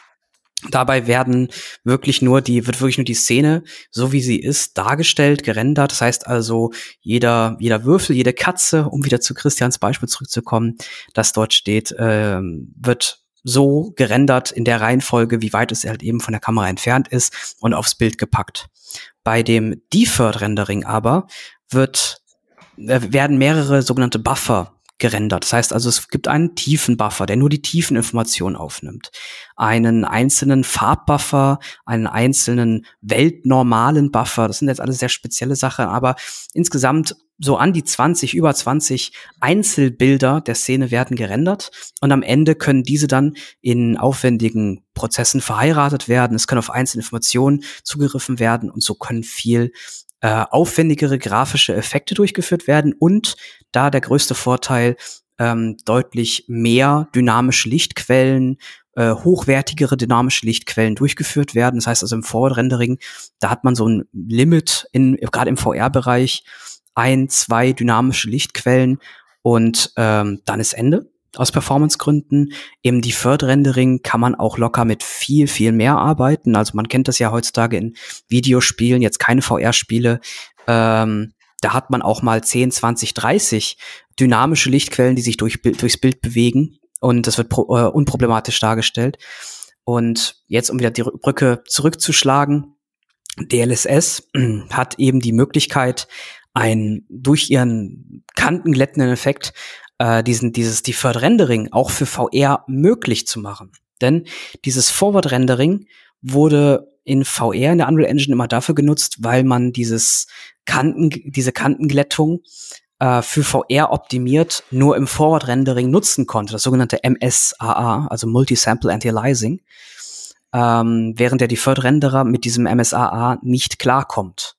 Dabei werden wirklich nur die, wird wirklich nur die Szene, so wie sie ist, dargestellt, gerendert. Das heißt also, jeder, jeder Würfel, jede Katze, um wieder zu Christians Beispiel zurückzukommen, das dort steht, äh, wird so gerendert in der Reihenfolge, wie weit es halt eben von der Kamera entfernt ist und aufs Bild gepackt. Bei dem Deferred Rendering aber wird, äh, werden mehrere sogenannte Buffer gerendert. Das heißt also, es gibt einen Tiefenbuffer, der nur die Tiefeninformationen aufnimmt. Einen einzelnen Farbbuffer, einen einzelnen weltnormalen Buffer. Das sind jetzt alles sehr spezielle Sachen, aber insgesamt so an die 20, über 20 Einzelbilder der Szene werden gerendert und am Ende können diese dann in aufwendigen Prozessen verheiratet werden. Es können auf einzelne Informationen zugegriffen werden und so können viel äh, aufwendigere grafische Effekte durchgeführt werden und da der größte Vorteil ähm, deutlich mehr dynamische Lichtquellen, äh, hochwertigere dynamische Lichtquellen durchgeführt werden. Das heißt also im Forward-Rendering, da hat man so ein Limit in gerade im VR-Bereich ein, zwei dynamische Lichtquellen und ähm, dann ist Ende aus Performancegründen. Im Deferred Rendering kann man auch locker mit viel, viel mehr arbeiten. Also man kennt das ja heutzutage in Videospielen, jetzt keine VR-Spiele. Ähm, da hat man auch mal 10, 20, 30 dynamische Lichtquellen, die sich durch, durchs Bild bewegen. Und das wird pro, äh, unproblematisch dargestellt. Und jetzt, um wieder die Brücke zurückzuschlagen, DLSS (clears throat) hat eben die Möglichkeit, ein durch ihren kantenglättenden Effekt äh, diesen, dieses Deferred Rendering auch für VR möglich zu machen. Denn dieses Forward Rendering wurde in VR in der Unreal Engine immer dafür genutzt, weil man dieses Kanten, diese Kantenglättung äh, für VR optimiert nur im Forward Rendering nutzen konnte, das sogenannte MSAA, also Multi-Sample Anti-Aliasing, ähm, während der Deferred Renderer mit diesem MSAA nicht klarkommt.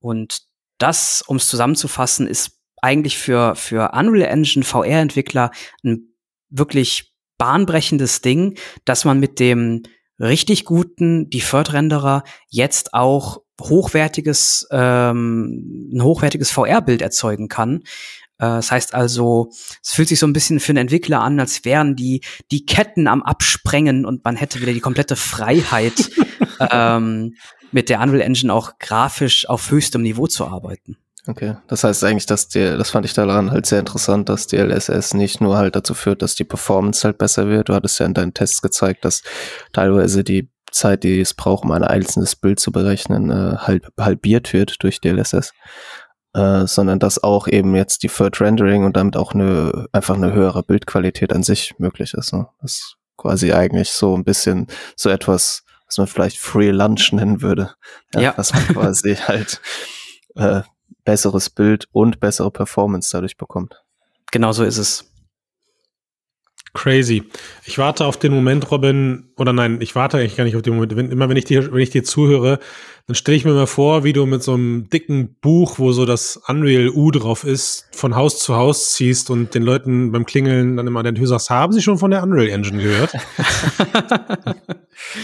Und das, um es zusammenzufassen, ist eigentlich für, für Unreal Engine VR-Entwickler ein wirklich bahnbrechendes Ding, dass man mit dem richtig guten Deferred-Renderer jetzt auch hochwertiges, ähm, ein hochwertiges VR-Bild erzeugen kann. Äh, das heißt also, es fühlt sich so ein bisschen für einen Entwickler an, als wären die, die Ketten am Absprengen und man hätte wieder die komplette Freiheit, (laughs) ähm, mit der Unreal Engine auch grafisch auf höchstem Niveau zu arbeiten. Okay, das heißt eigentlich, dass der, das fand ich daran halt sehr interessant, dass DLSS nicht nur halt dazu führt, dass die Performance halt besser wird. Du hattest ja in deinen Tests gezeigt, dass teilweise die Zeit, die es braucht, um ein einzelnes Bild zu berechnen, äh, halb, halbiert wird durch DLSS. Äh, sondern dass auch eben jetzt die Third Rendering und damit auch eine, einfach eine höhere Bildqualität an sich möglich ist. Ne? Das ist quasi eigentlich so ein bisschen so etwas, was man vielleicht Free Lunch nennen würde. Ja. ja. Was man quasi (laughs) halt äh, besseres Bild und bessere Performance dadurch bekommt. Genau so ist es. Crazy. Ich warte auf den Moment, Robin, oder nein, ich warte eigentlich gar nicht auf den Moment. Wenn, immer wenn ich dir, wenn ich dir zuhöre, dann stelle ich mir mal vor, wie du mit so einem dicken Buch, wo so das Unreal U drauf ist, von Haus zu Haus ziehst und den Leuten beim Klingeln dann immer an der Tür sagst, haben Sie schon von der Unreal Engine gehört? (laughs)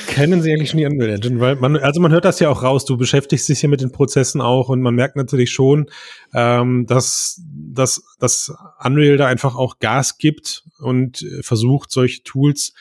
Kennen Sie eigentlich schon die Unreal Engine? Weil man, also man hört das ja auch raus, du beschäftigst dich ja mit den Prozessen auch und man merkt natürlich schon, ähm, dass, dass, dass Unreal da einfach auch Gas gibt und versucht, solche Tools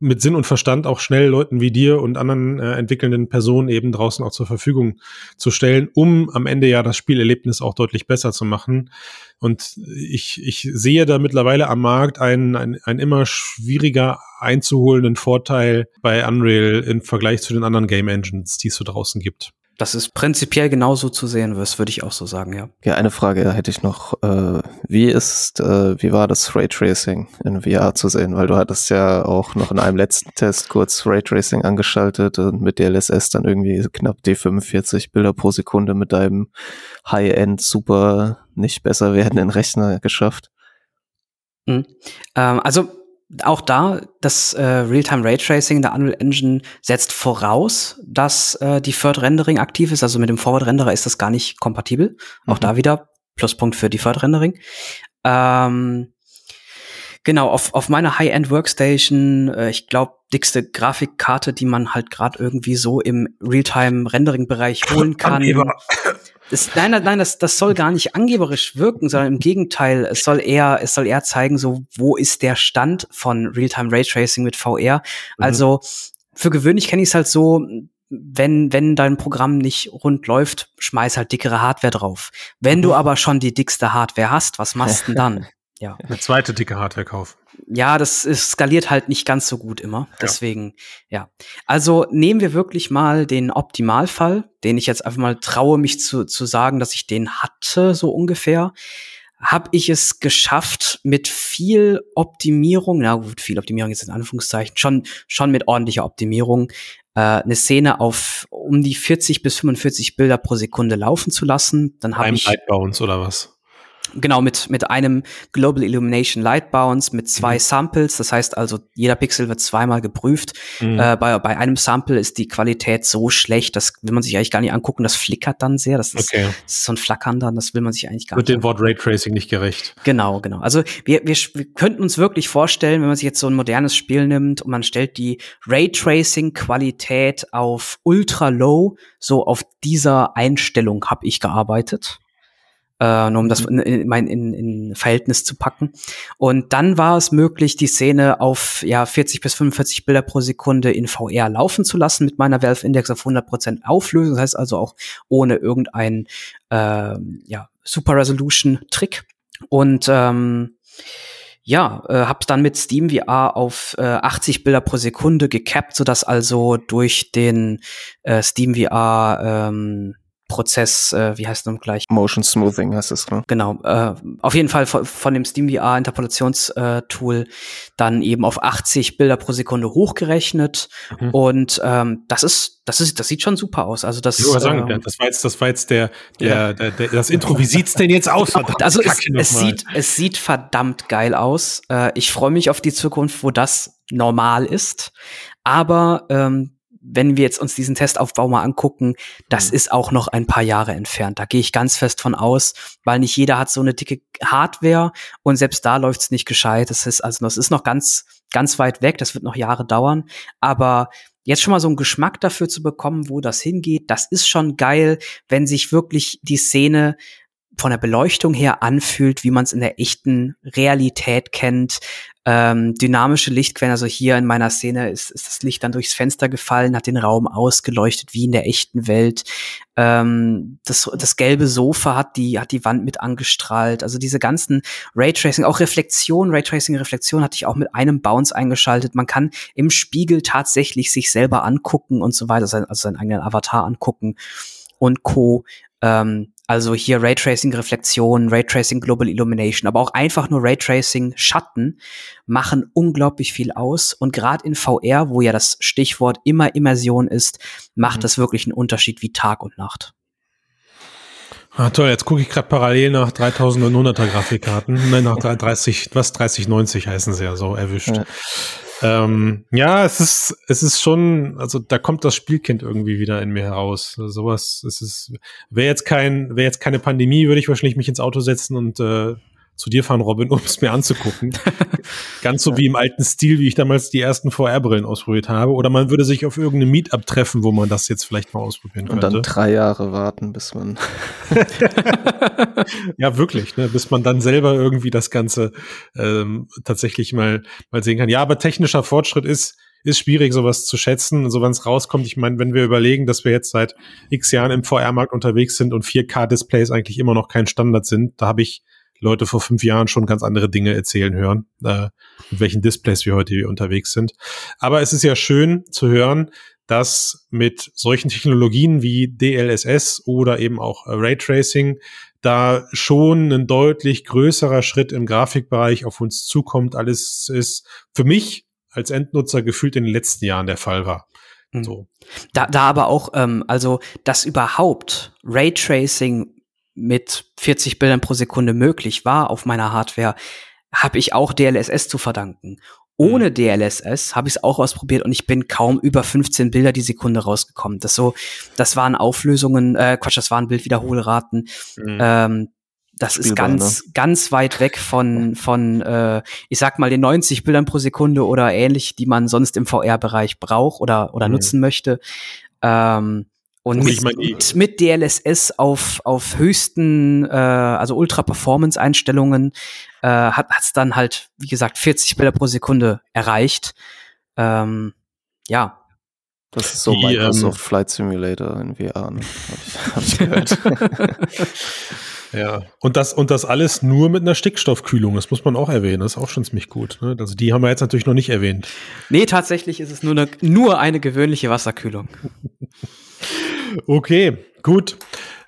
mit Sinn und Verstand auch schnell Leuten wie dir und anderen äh, entwickelnden Personen eben draußen auch zur Verfügung zu stellen, um am Ende ja das Spielerlebnis auch deutlich besser zu machen. Und ich, ich sehe da mittlerweile am Markt einen, einen, einen immer schwieriger einzuholenden Vorteil bei Unreal im Vergleich zu den anderen Game Engines, die es so draußen gibt. Das ist prinzipiell genauso zu sehen, das würde ich auch so sagen, ja. Ja, eine Frage hätte ich noch. Äh, wie ist, äh, wie war das Raytracing in VR zu sehen? Weil du hattest ja auch noch in einem letzten Test kurz Raytracing angeschaltet und mit DLSS dann irgendwie knapp D45 Bilder pro Sekunde mit deinem High-End super nicht besser werdenden Rechner geschafft. Mhm. Ähm, also auch da, das äh, Realtime Raytracing der Unreal Engine setzt voraus, dass äh, die Third Rendering aktiv ist. Also mit dem Forward Renderer ist das gar nicht kompatibel. Mhm. Auch da wieder Pluspunkt für Deferred Rendering. Ähm, genau, auf, auf meiner High-End Workstation, äh, ich glaube, dickste Grafikkarte, die man halt gerade irgendwie so im Realtime Rendering Bereich holen (laughs) kann. (laughs) Das, nein, nein, das, das soll gar nicht angeberisch wirken, sondern im Gegenteil, es soll eher, es soll eher zeigen, so, wo ist der Stand von Realtime Raytracing mit VR? Mhm. Also, für gewöhnlich kenne ich es halt so, wenn, wenn dein Programm nicht rund läuft, schmeiß halt dickere Hardware drauf. Wenn mhm. du aber schon die dickste Hardware hast, was machst du denn dann? (laughs) Ja. Eine zweite dicke Hardware kaufen. Ja, das ist, skaliert halt nicht ganz so gut immer. Deswegen, ja. Also nehmen wir wirklich mal den Optimalfall, den ich jetzt einfach mal traue, mich zu, zu sagen, dass ich den hatte, so ungefähr. habe ich es geschafft, mit viel Optimierung, na gut, viel Optimierung ist in Anführungszeichen, schon, schon mit ordentlicher Optimierung, äh, eine Szene auf um die 40 bis 45 Bilder pro Sekunde laufen zu lassen. Dann habe ich Light Bounce oder was? Genau, mit, mit einem Global Illumination Light Bounce, mit zwei mhm. Samples. Das heißt also, jeder Pixel wird zweimal geprüft. Mhm. Äh, bei, bei einem Sample ist die Qualität so schlecht, das will man sich eigentlich gar nicht angucken. Das flickert dann sehr. Das ist, okay. das ist so ein Flackern dann, das will man sich eigentlich gar wird nicht. Wird dem Wort Raytracing nicht gerecht. Genau, genau. Also wir, wir, wir könnten uns wirklich vorstellen, wenn man sich jetzt so ein modernes Spiel nimmt und man stellt die Raytracing-Qualität auf Ultra Low, so auf dieser Einstellung habe ich gearbeitet äh, nur um das mhm. in, in, in, in Verhältnis zu packen. Und dann war es möglich, die Szene auf ja 40 bis 45 Bilder pro Sekunde in VR laufen zu lassen mit meiner Valve Index auf 100% Auflösung. Das heißt also auch ohne irgendeinen äh, ja, Super Resolution Trick. Und ähm, ja, äh, habe dann mit Steam VR auf äh, 80 Bilder pro Sekunde gecapped, sodass also durch den äh, Steam VR ähm, Prozess, äh, wie heißt es gleich? Motion Smoothing heißt es, ne? Genau, äh, auf jeden Fall von, von dem Steam VR Interpolationstool äh, dann eben auf 80 Bilder pro Sekunde hochgerechnet mhm. und ähm, das ist, das ist, das sieht schon super aus. Also das, ich sagen, ähm, das war jetzt, das war jetzt der, der, ja. der, der, das Intro. Wie sieht's denn jetzt aus? Verdammt, also es, es sieht, es sieht verdammt geil aus. Äh, ich freue mich auf die Zukunft, wo das normal ist. Aber ähm, wenn wir jetzt uns diesen Testaufbau mal angucken, das mhm. ist auch noch ein paar Jahre entfernt. Da gehe ich ganz fest von aus, weil nicht jeder hat so eine dicke Hardware und selbst da läuft's nicht gescheit. Das ist also, das ist noch ganz, ganz weit weg. Das wird noch Jahre dauern. Aber jetzt schon mal so einen Geschmack dafür zu bekommen, wo das hingeht, das ist schon geil, wenn sich wirklich die Szene von der Beleuchtung her anfühlt, wie man es in der echten Realität kennt. Ähm, dynamische Lichtquellen, also hier in meiner Szene ist, ist das Licht dann durchs Fenster gefallen, hat den Raum ausgeleuchtet, wie in der echten Welt. Ähm, das, das gelbe Sofa hat die, hat die Wand mit angestrahlt. Also diese ganzen Raytracing, auch Reflexion, Raytracing, Reflexion hatte ich auch mit einem Bounce eingeschaltet. Man kann im Spiegel tatsächlich sich selber angucken und so weiter, also seinen eigenen Avatar angucken und Co. Ähm, also hier Raytracing Reflexion, Raytracing Global Illumination, aber auch einfach nur Raytracing Schatten machen unglaublich viel aus. Und gerade in VR, wo ja das Stichwort immer Immersion ist, macht mhm. das wirklich einen Unterschied wie Tag und Nacht. Ah, toll, jetzt gucke ich gerade parallel nach 3900er Grafikkarten. Nein, nach (laughs) 30, was 3090 heißen sie ja so erwischt. Ja. Ähm, ja, es ist, es ist schon, also da kommt das Spielkind irgendwie wieder in mir heraus. Sowas, es ist, wäre jetzt kein, wäre jetzt keine Pandemie, würde ich wahrscheinlich mich ins Auto setzen und äh, zu dir fahren, Robin, (laughs) um es mir anzugucken. (laughs) Ganz so ja. wie im alten Stil, wie ich damals die ersten VR-Brillen ausprobiert habe. Oder man würde sich auf irgendeine Meetup treffen, wo man das jetzt vielleicht mal ausprobieren könnte. Und dann drei Jahre warten, bis man. (laughs) ja, wirklich, ne? bis man dann selber irgendwie das Ganze ähm, tatsächlich mal, mal sehen kann. Ja, aber technischer Fortschritt ist, ist schwierig, sowas zu schätzen. So, wenn es rauskommt, ich meine, wenn wir überlegen, dass wir jetzt seit x Jahren im VR-Markt unterwegs sind und 4K-Displays eigentlich immer noch kein Standard sind, da habe ich Leute vor fünf Jahren schon ganz andere Dinge erzählen hören, äh, mit welchen Displays wir heute unterwegs sind. Aber es ist ja schön zu hören, dass mit solchen Technologien wie DLSS oder eben auch Raytracing da schon ein deutlich größerer Schritt im Grafikbereich auf uns zukommt, alles ist für mich als Endnutzer gefühlt in den letzten Jahren der Fall war. Hm. So. Da, da aber auch, ähm, also, dass überhaupt Raytracing mit 40 Bildern pro Sekunde möglich war auf meiner Hardware, habe ich auch DLSS zu verdanken. Ohne mhm. DLSS habe ich es auch ausprobiert und ich bin kaum über 15 Bilder die Sekunde rausgekommen. Das so, das waren Auflösungen, äh, Quatsch, das waren Bildwiederholraten. Mhm. Ähm, das Spielbar, ist ganz, ne? ganz weit weg von, von äh, ich sag mal, den 90 Bildern pro Sekunde oder ähnlich, die man sonst im VR-Bereich braucht oder, oder mhm. nutzen möchte. Ähm, und mit, mein, mit, DLSS auf, auf höchsten, äh, also Ultra-Performance-Einstellungen äh, hat es dann halt, wie gesagt, 40 Bilder pro Sekunde erreicht. Ähm, ja. Das ist so Die, Microsoft ähm, Flight Simulator in VR, ne? hab ich, hab ich gehört. (laughs) ja, und das, und das alles nur mit einer Stickstoffkühlung, das muss man auch erwähnen, das ist auch schon ziemlich gut. Ne? Also die haben wir jetzt natürlich noch nicht erwähnt. Nee, tatsächlich ist es nur eine, nur eine gewöhnliche Wasserkühlung. (laughs) Okay, gut.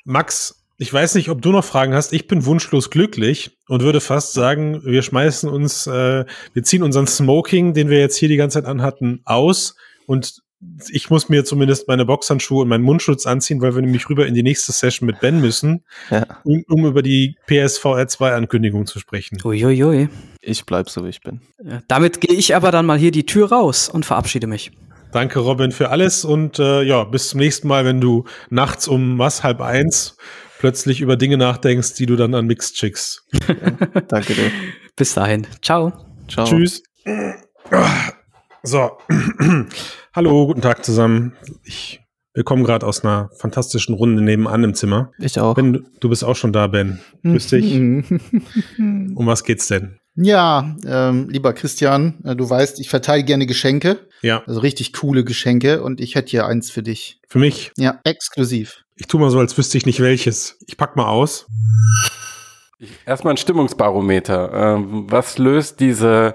Max, Ich weiß nicht, ob du noch Fragen hast. Ich bin wunschlos glücklich und würde fast sagen, wir schmeißen uns, äh, wir ziehen unseren Smoking, den wir jetzt hier die ganze Zeit anhatten, aus und ich muss mir zumindest meine Boxhandschuhe und meinen Mundschutz anziehen, weil wir nämlich rüber in die nächste Session mit Ben müssen, Ja. um, um über die PSVR 2 Ankündigung zu sprechen. Uiuiui. Ich bleib so, wie ich bin. Ja, damit gehe ich aber dann mal hier die Tür raus und verabschiede mich. Danke, Robin, für alles und äh, ja, bis zum nächsten Mal, wenn du nachts um was, halb eins, plötzlich über Dinge nachdenkst, die du dann an Mixed schickst. (laughs) Danke dir. Bis dahin. Ciao. Ciao. Tschüss. So. (clears throat) Hallo, guten Tag zusammen. Ich, wir kommen gerade aus einer fantastischen Runde nebenan im Zimmer. Ich auch. Ben, du- bist auch schon da, Ben. Grüß dich. Um was geht's denn? Ja, ähm, lieber Christian, äh, du weißt, ich verteile gerne Geschenke, Ja, also richtig coole Geschenke und ich hätte hier eins für dich. für mich. Ja, exklusiv. Ich tu mal so, als wüsste ich nicht welches. Ich pack mal aus. Erstmal ein Stimmungsbarometer. Ähm, was löst diese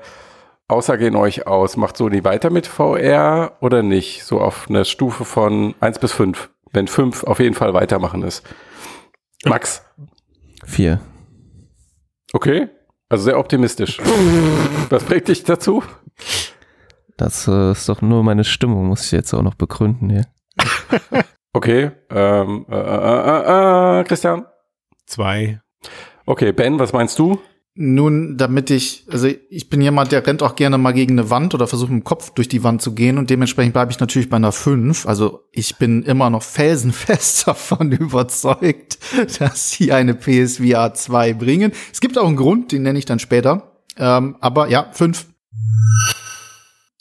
Aussage in euch aus? Macht Sony weiter mit VR oder nicht? So auf einer Stufe von 1 bis 5. Wenn 5 auf jeden Fall weitermachen ist. Max, Vier. okay? Also sehr optimistisch. (laughs) Was bringt dich dazu? Das äh, ist doch nur meine Stimmung, muss ich jetzt auch noch begründen hier. (laughs) Okay, ähm, äh, äh, äh, äh, Christian? Zwei. Okay, Ben, was meinst du? Nun, damit ich, also ich bin jemand, der rennt auch gerne mal gegen eine Wand oder versucht mit dem Kopf durch die Wand zu gehen und dementsprechend bleibe ich natürlich bei einer 5. Also ich bin immer noch felsenfest (laughs) davon überzeugt, dass sie eine PSVR 2 bringen. Es gibt auch einen Grund, den nenne ich dann später. Ähm, aber ja, 5.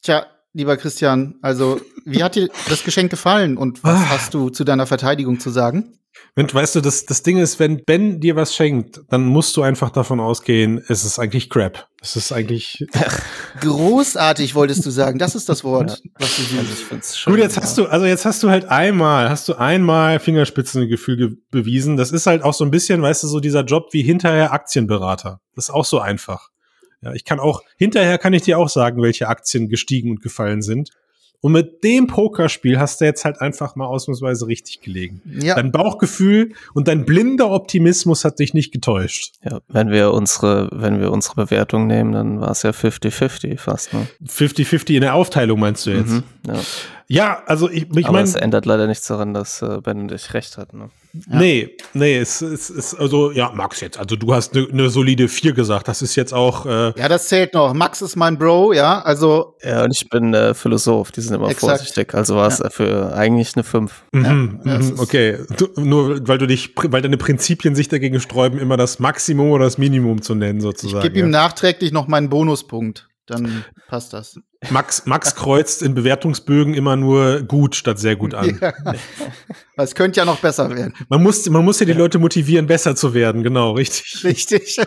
Tja, lieber Christian, also wie hat dir das Geschenk gefallen und was Ah. hast du zu deiner Verteidigung zu sagen? Und weißt du, das, das Ding ist, wenn Ben dir was schenkt, dann musst du einfach davon ausgehen, es ist eigentlich Crap. Es ist eigentlich. (laughs) Großartig, wolltest du sagen. Das ist das Wort, was du Also find's schön. Gut, jetzt hast du, also jetzt hast du halt einmal, hast du einmal Fingerspitzengefühl ge bewiesen. Das ist halt auch so ein bisschen, weißt du, so dieser Job wie hinterher Aktienberater. Das ist auch so einfach. Ja, ich kann auch, hinterher kann ich dir auch sagen, welche Aktien gestiegen und gefallen sind. Und mit dem Pokerspiel hast du jetzt halt einfach mal ausnahmsweise richtig gelegen. Ja, Dein Bauchgefühl und dein blinder Optimismus hat dich nicht getäuscht. Ja, wenn wir unsere, wenn wir unsere Bewertung nehmen, dann war es ja 50-50 fast, ne? 50-50 in der Aufteilung meinst du jetzt? Mhm, ja. Ja, also ich, ich Aber meine, es ändert leider nichts daran, dass äh, Ben und ich recht hatten. Ne? Nee, nee, es es ist also, ja, Max jetzt, also du hast eine ne solide 4 gesagt, das ist jetzt auch, äh, ja, das zählt noch. Max ist mein Bro, ja. Also Ja, und ich bin äh, Philosoph, die sind immer Exakt. vorsichtig. Also war es dafür eigentlich eine 5. mhm, ja, mhm, okay, du, nur weil du dich, weil deine Prinzipien sich dagegen sträuben, immer das Maximum oder das Minimum zu nennen ich sozusagen. gebe ihm ja. nachträglich noch meinen Bonuspunkt. Dann passt das. Max, Max kreuzt in Bewertungsbögen immer nur gut statt sehr gut an. Ja. Es könnte ja noch besser werden. Man muss, man muss ja die Leute motivieren, besser zu werden, genau, richtig. Richtig. (laughs)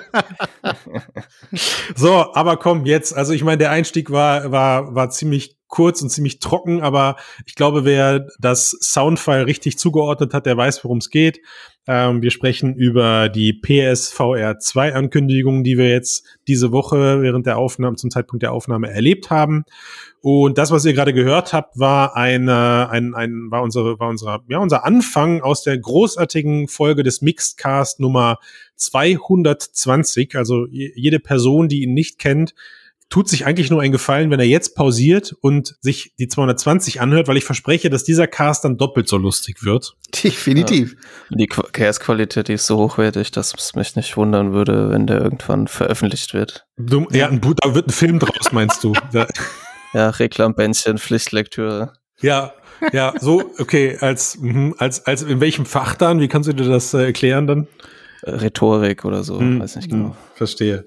So, aber komm, jetzt, also ich meine, der Einstieg war, war, war ziemlich kurz und ziemlich trocken, aber ich glaube, wer das Soundfile richtig zugeordnet hat, der weiß, worum es geht. Ähm, wir sprechen über die PSVR 2 Ankündigung, die wir jetzt diese Woche während der Aufnahme, zum Zeitpunkt der Aufnahme erlebt haben. Und das, was ihr gerade gehört habt, war eine, ein, ein, war unsere, war unser, ja, unser Anfang aus der großartigen Folge des Mixedcast Nummer 220. Also je- jede Person, die ihn nicht kennt, tut sich eigentlich nur einen Gefallen, wenn er jetzt pausiert und sich die 220 anhört, weil ich verspreche, dass dieser Cast dann doppelt so lustig wird. Definitiv. Die Chaos-Qualität die ist so hochwertig, dass es mich nicht wundern würde, wenn der irgendwann veröffentlicht wird. Du, ja, ein, da wird ein Film draus, meinst du? (laughs) Da, Ja, Reklambändchen, Pflichtlektüre. ja, ja, so, okay, als, mhm, als, als, in welchem Fach dann? Wie kannst du dir das äh, erklären dann? Rhetorik oder so, Hm, weiß nicht hm, genau. Verstehe.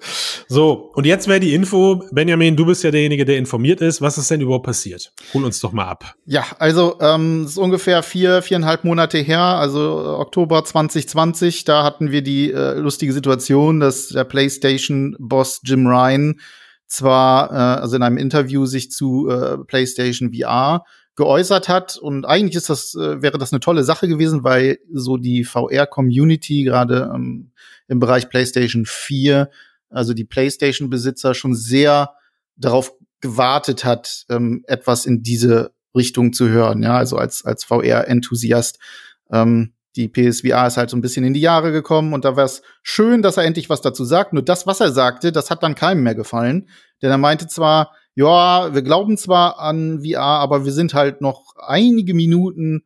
So, und jetzt wäre die Info, Benjamin, du bist ja derjenige, der informiert ist. Was ist denn überhaupt passiert? Hol uns doch mal ab. Ja, also ähm, es ist ungefähr vier, viereinhalb Monate her, also äh, Oktober 2020. Da hatten wir die äh, lustige Situation, dass der PlayStation-Boss Jim Ryan zwar äh, also in einem Interview sich zu äh, PlayStation VR geäußert hat und eigentlich ist das äh, wäre das eine tolle Sache gewesen, weil so die VR-Community gerade ähm, im Bereich PlayStation 4, also die PlayStation-Besitzer schon sehr darauf gewartet hat, ähm, etwas in diese Richtung zu hören. Ja, also als als VR-Enthusiast. Ähm, die PSVR ist halt so ein bisschen in die Jahre gekommen und da wäre es schön, dass er endlich was dazu sagt. Nur das, was er sagte, das hat dann keinem mehr gefallen. Denn er meinte zwar, ja, wir glauben zwar an VR, aber wir sind halt noch einige Minuten,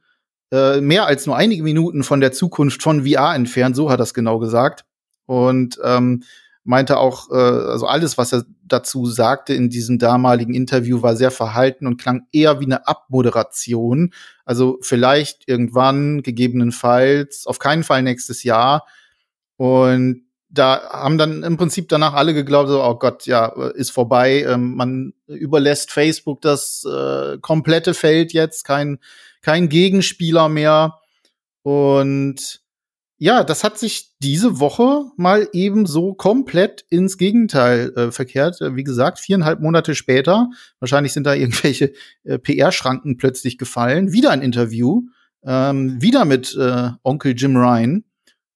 äh, mehr als nur einige Minuten von der Zukunft von VR entfernt, so hat er es genau gesagt. Und ähm, meinte auch, äh, also alles, was er dazu sagte in diesem damaligen Interview, war sehr verhalten und klang eher wie eine Abmoderation. Also vielleicht irgendwann, gegebenenfalls, auf keinen Fall nächstes Jahr. Und da haben dann im Prinzip danach alle geglaubt, so, oh Gott, ja, ist vorbei. Ähm, man überlässt Facebook das äh, komplette Feld jetzt, kein, kein Gegenspieler mehr. Und ja, das hat sich diese Woche mal eben so komplett ins Gegenteil äh, verkehrt. Äh, wie gesagt, viereinhalb Monate später, wahrscheinlich sind da irgendwelche äh, PR-Schranken plötzlich gefallen. Wieder ein Interview, ähm, wieder mit äh, Onkel Jim Ryan.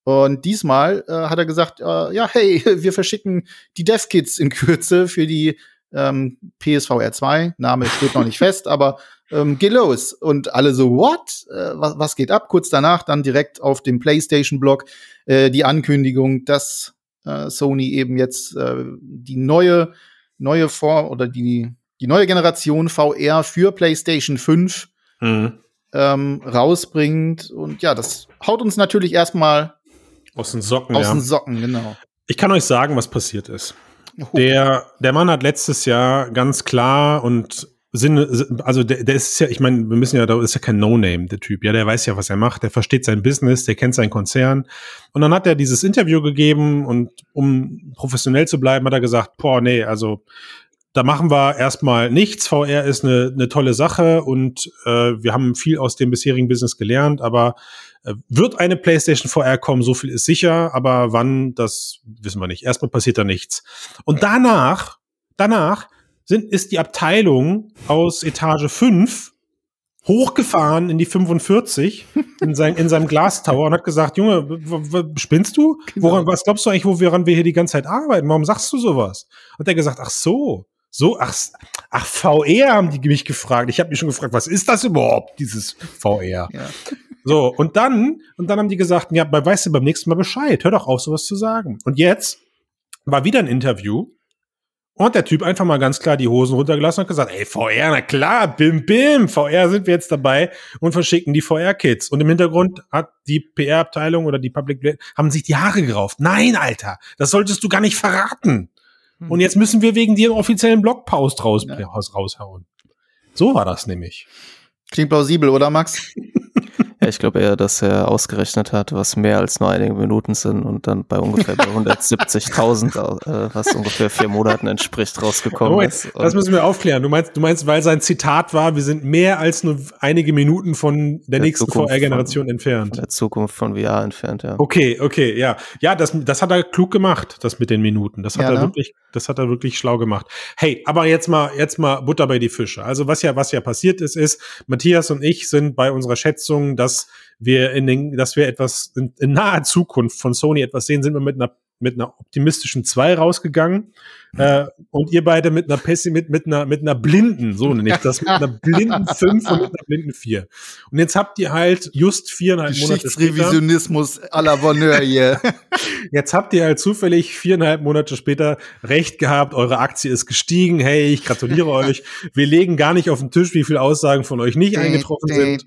Und diesmal äh, hat er gesagt, äh, ja, hey, (laughs) wir verschicken die Dev-Kits in Kürze für die ähm, PSVR 2. Name steht noch nicht fest, aber ähm, geh los. Und alle so, what? Äh, was, was geht ab? Kurz danach dann direkt auf dem PlayStation-Blog äh, die Ankündigung, dass äh, Sony eben jetzt äh, die neue, neue Form oder die, die neue Generation VR für PlayStation 5 mhm. ähm, rausbringt. Und ja, das haut uns natürlich erstmal aus den Socken. Aus ja. den Socken, genau. Ich kann euch sagen, was passiert ist. Der, der Mann hat letztes Jahr ganz klar und Sinne, also der, der ist ja, ich meine, wir müssen ja, da ist ja kein No-Name, der Typ, ja, der weiß ja, was er macht, der versteht sein Business, der kennt seinen Konzern. Und dann hat er dieses Interview gegeben und um professionell zu bleiben, hat er gesagt, boah, nee, also da machen wir erstmal nichts. VR ist eine, eine tolle Sache und äh, wir haben viel aus dem bisherigen Business gelernt, aber wird eine PlayStation VR kommen, so viel ist sicher, aber wann, das wissen wir nicht. Erstmal passiert da nichts. Und danach, danach sind, ist die Abteilung aus Etage 5 hochgefahren in die 45 in, sein, in seinem Glastower und hat gesagt, Junge, spinnst du? Genau. Woran, was glaubst du eigentlich, woran wir hier die ganze Zeit arbeiten? Warum sagst du sowas? Und er gesagt, ach so, so, ach, ach, VR haben die mich gefragt. Ich habe mich schon gefragt, was ist das überhaupt, dieses VR? Ja. So, und dann, und dann haben die gesagt, ja, weißt du beim nächsten Mal Bescheid, hör doch auf, sowas zu sagen. Und jetzt war wieder ein Interview und der Typ einfach mal ganz klar die Hosen runtergelassen und gesagt, ey, VR, na klar, bim, bim, VR sind wir jetzt dabei und verschicken die VR-Kits. Und im Hintergrund hat die PR-Abteilung oder die Public, haben sich die Haare gerauft. Nein, Alter, das solltest du gar nicht verraten. Hm. Und jetzt müssen wir wegen dir einen offiziellen Blogpost raus, ja. raushauen. So war das nämlich. Klingt plausibel, oder Max? (laughs) Ja, ich glaube eher, dass er ausgerechnet hat, was mehr als nur einige Minuten sind und dann bei ungefähr 170.000, äh, was ungefähr vier Monaten entspricht, rausgekommen oh, ist. Und das müssen wir aufklären. Du meinst, du meinst, weil sein Zitat war, wir sind mehr als nur einige Minuten von der, der nächsten VR-Generation entfernt. Von der Zukunft von VR entfernt, ja. Okay, okay, ja. Ja, das, das hat er klug gemacht, das mit den Minuten. Das hat ja, er ne? wirklich, das hat er wirklich schlau gemacht. Hey, aber jetzt mal, jetzt mal Butter bei die Fische. Also was ja, was ja passiert ist, ist, Matthias und ich sind bei unserer Schätzung, dass dass wir in den, dass wir etwas in, in naher Zukunft von Sony etwas sehen, sind wir mit einer mit einer optimistischen 2 rausgegangen äh, und ihr beide mit einer Pessimist, mit einer, mit einer blinden, so nenne ich das, mit einer blinden (laughs) 5 und mit einer blinden 4. Und jetzt habt ihr halt just viereinhalb Monate später. Revisionismus à la Bonheur hier. (laughs) jetzt habt ihr halt zufällig viereinhalb Monate später recht gehabt, eure Aktie ist gestiegen, hey, ich gratuliere (laughs) euch. Wir legen gar nicht auf den Tisch, wie viele Aussagen von euch nicht eingetroffen sind.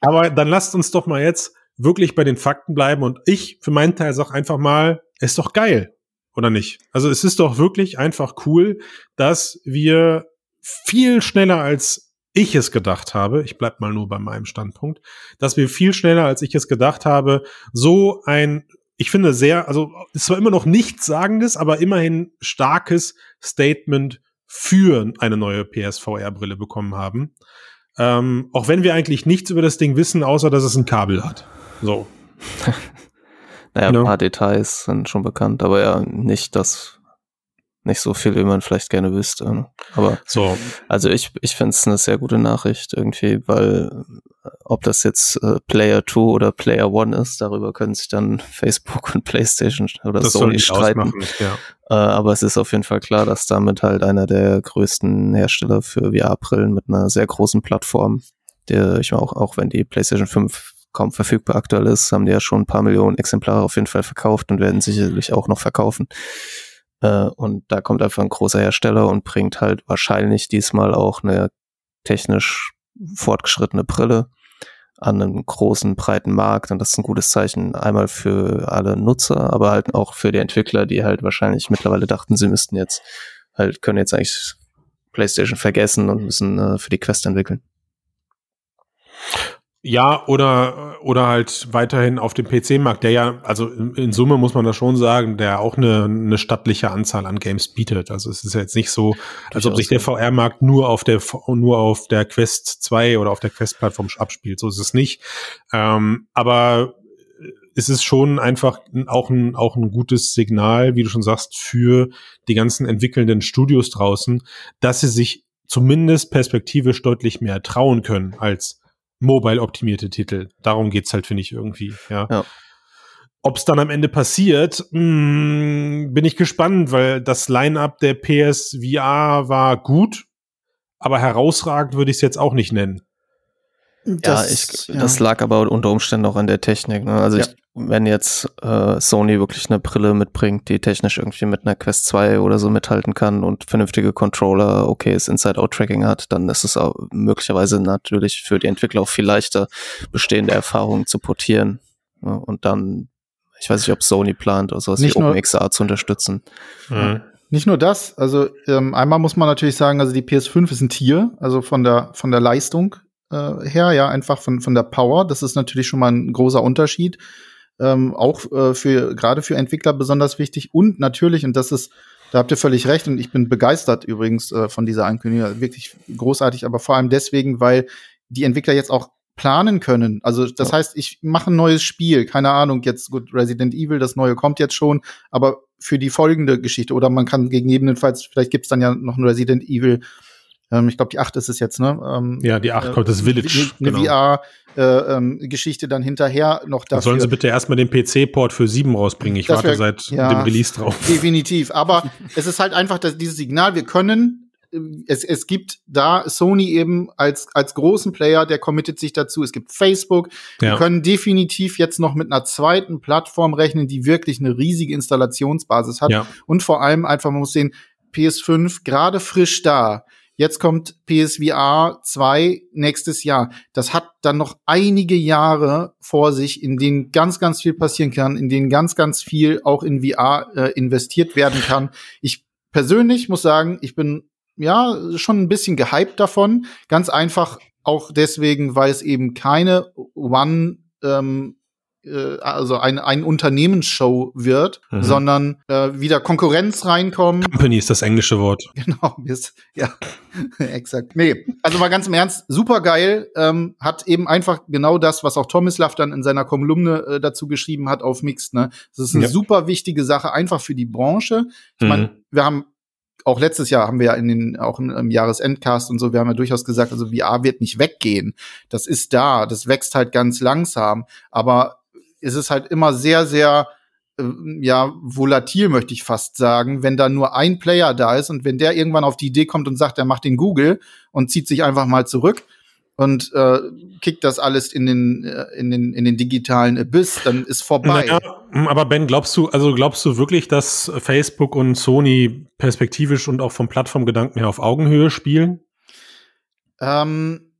Aber dann lasst uns doch mal jetzt wirklich bei den Fakten bleiben und ich für meinen Teil sag einfach mal, ist doch geil, oder nicht? Also es ist doch wirklich einfach cool, dass wir viel schneller als ich es gedacht habe, ich bleib mal nur bei meinem Standpunkt, dass wir viel schneller als ich es gedacht habe, so ein, ich finde sehr, also es war immer noch nichts Sagendes, aber immerhin starkes Statement für eine neue PSVR-Brille bekommen haben. Ähm, auch wenn wir eigentlich nichts über das Ding wissen, außer dass es ein Kabel hat. So. (laughs) naja, ein paar Details sind schon bekannt, aber ja, nicht das, nicht so viel, wie man vielleicht gerne wüsste. Ne? Aber so. Also ich, ich finde es eine sehr gute Nachricht irgendwie, weil ob das jetzt äh, Player 2 oder Player 1 ist, darüber können sich dann (laughs) Facebook und PlayStation oder das Sony streiten. Ja. Äh, aber es ist auf jeden Fall klar, dass damit halt einer der größten Hersteller für VR-Brillen mit einer sehr großen Plattform Der, ich meine, auch, auch wenn die PlayStation 5 kaum verfügbar aktuell ist, haben die ja schon ein paar Millionen Exemplare auf jeden Fall verkauft und werden sicherlich auch noch verkaufen. Äh, und da kommt einfach ein großer Hersteller und bringt halt wahrscheinlich diesmal auch eine technisch fortgeschrittene Brille an einem großen, breiten Markt und das ist ein gutes Zeichen einmal für alle Nutzer, aber halt auch für die Entwickler, die halt wahrscheinlich mittlerweile dachten, sie müssten jetzt halt, können jetzt eigentlich PlayStation vergessen und müssen äh, für die Quest entwickeln. Ja, oder, oder halt weiterhin auf dem PC-Markt, der ja, also in, in, Summe muss man das schon sagen, der auch eine, eine stattliche Anzahl an Games bietet. Also es ist jetzt nicht so, als ob sich der VR-Markt nur auf der, nur auf der Quest 2 oder auf der Quest-Plattform abspielt. So ist es nicht. Ähm, aber es ist schon einfach auch ein, auch ein gutes Signal, wie du schon sagst, für die ganzen entwickelnden Studios draußen, dass sie sich zumindest perspektivisch deutlich mehr trauen können als mobile-optimierte Titel. Darum geht's halt, finde ich, irgendwie. Ja. ja. Ob es dann am Ende passiert, mh, hm, bin ich gespannt, weil das Line-up der PSVR war gut, aber herausragend würde ich es jetzt auch nicht nennen. Das, ja, ich, ja. das lag aber unter Umständen auch an der Technik. Ne? Also ja. ich, wenn jetzt äh, Sony wirklich eine Brille mitbringt, die technisch irgendwie mit einer Quest 2 oder so mithalten kann und vernünftige Controller, okayes Inside-Out-Tracking hat, dann ist es auch möglicherweise natürlich für die Entwickler auch viel leichter, bestehende Erfahrungen zu portieren. Ne? Und dann, ich weiß nicht, ob Sony plant oder sowas nicht wie OpenXR zu unterstützen. Mhm. Nicht nur das, also ähm, einmal muss man natürlich sagen, also die PS5 ist ein Tier, also von der von der Leistung äh, her, ja, einfach von, von der Power. Das ist natürlich schon mal ein großer Unterschied. Ähm, auch äh, für gerade für Entwickler besonders wichtig. Und natürlich, und das ist, da habt ihr völlig recht, und ich bin begeistert übrigens äh, von dieser Ankündigung, wirklich großartig, aber vor allem deswegen, weil die Entwickler jetzt auch planen können. Also das ja. heißt, ich mache ein neues Spiel, keine Ahnung, jetzt gut, Resident Evil, das neue kommt jetzt schon, aber für die folgende Geschichte oder man kann gegebenenfalls, vielleicht gibt's dann ja noch ein Resident Evil ähm, ich glaube, die 8 ist es jetzt, ne? Ähm, ja, die 8 äh, kommt das Village. Eine genau. VR-Geschichte äh, ähm, dann hinterher noch dafür. sollen sie bitte erstmal den PC-Port für 7 rausbringen. Ich warte seit ja, dem Release drauf. (laughs) Definitiv. Aber (laughs) es ist halt einfach das, dieses Signal, wir können äh, es, es gibt da Sony eben als, als großen Player, der committet sich dazu. Es gibt Facebook. Ja. Wir können definitiv jetzt noch mit einer zweiten Plattform rechnen, die wirklich eine riesige Installationsbasis hat. Ja. Und vor allem einfach, man muss sehen, PS5 gerade frisch da. Jetzt kommt PSVR 2 nächstes Jahr. Das hat dann noch einige Jahre vor sich, in denen ganz, ganz viel passieren kann, in denen ganz, ganz viel auch in VR äh, investiert werden kann. Ich persönlich muss sagen, ich bin ja schon ein bisschen gehypt davon. Ganz einfach auch deswegen, weil es eben keine One ähm, äh, also ein, ein Unternehmensshow wird, mhm. sondern äh, wieder Konkurrenz reinkommt. Company ist das englische Wort. (laughs) Genau, ist, ja, (laughs) exakt. Nee, also mal ganz im Ernst, super geil, ähm, hat eben einfach genau das, was auch Tomislav dann in seiner Kolumne äh, dazu geschrieben hat auf Mixed, ne? Das ist eine ja. super wichtige Sache, einfach für die Branche. Ich mhm. meine, wir haben auch letztes Jahr haben wir ja in den, auch im, im, Jahresendcast und so, wir haben ja durchaus gesagt, also VR wird nicht weggehen. Das ist da, das wächst halt ganz langsam. Aber ist es halt immer sehr, sehr äh, ja, volatil, möchte ich fast sagen, wenn da nur ein Player da ist und wenn der irgendwann auf die Idee kommt und sagt, er macht den Google und zieht sich einfach mal zurück und äh, kickt das alles in den, äh, in den, in den digitalen Abyss, dann ist vorbei. Naja, aber Ben, glaubst du, also glaubst du wirklich, dass Facebook und Sony perspektivisch und auch vom Plattformgedanken her auf Augenhöhe spielen? Ähm,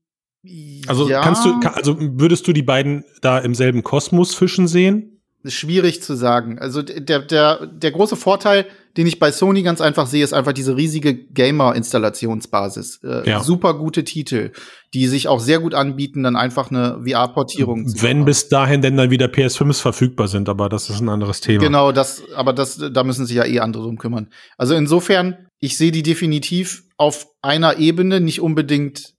also ja. kannst du, also würdest du die beiden da im selben Kosmos fischen sehen? Schwierig zu sagen. Also der, der, der große Vorteil, den ich bei Sony ganz einfach sehe, ist einfach diese riesige Gamer-Installationsbasis. Äh, ja. Super gute Titel, die sich auch sehr gut anbieten, dann einfach eine VR-Portierung zu Wenn bis dahin denn dann wieder PS5s verfügbar sind, aber das ist ein anderes Thema. Genau, das, aber das, da müssen sich ja eh andere drum kümmern. Also insofern, ich sehe die definitiv auf einer Ebene, nicht unbedingt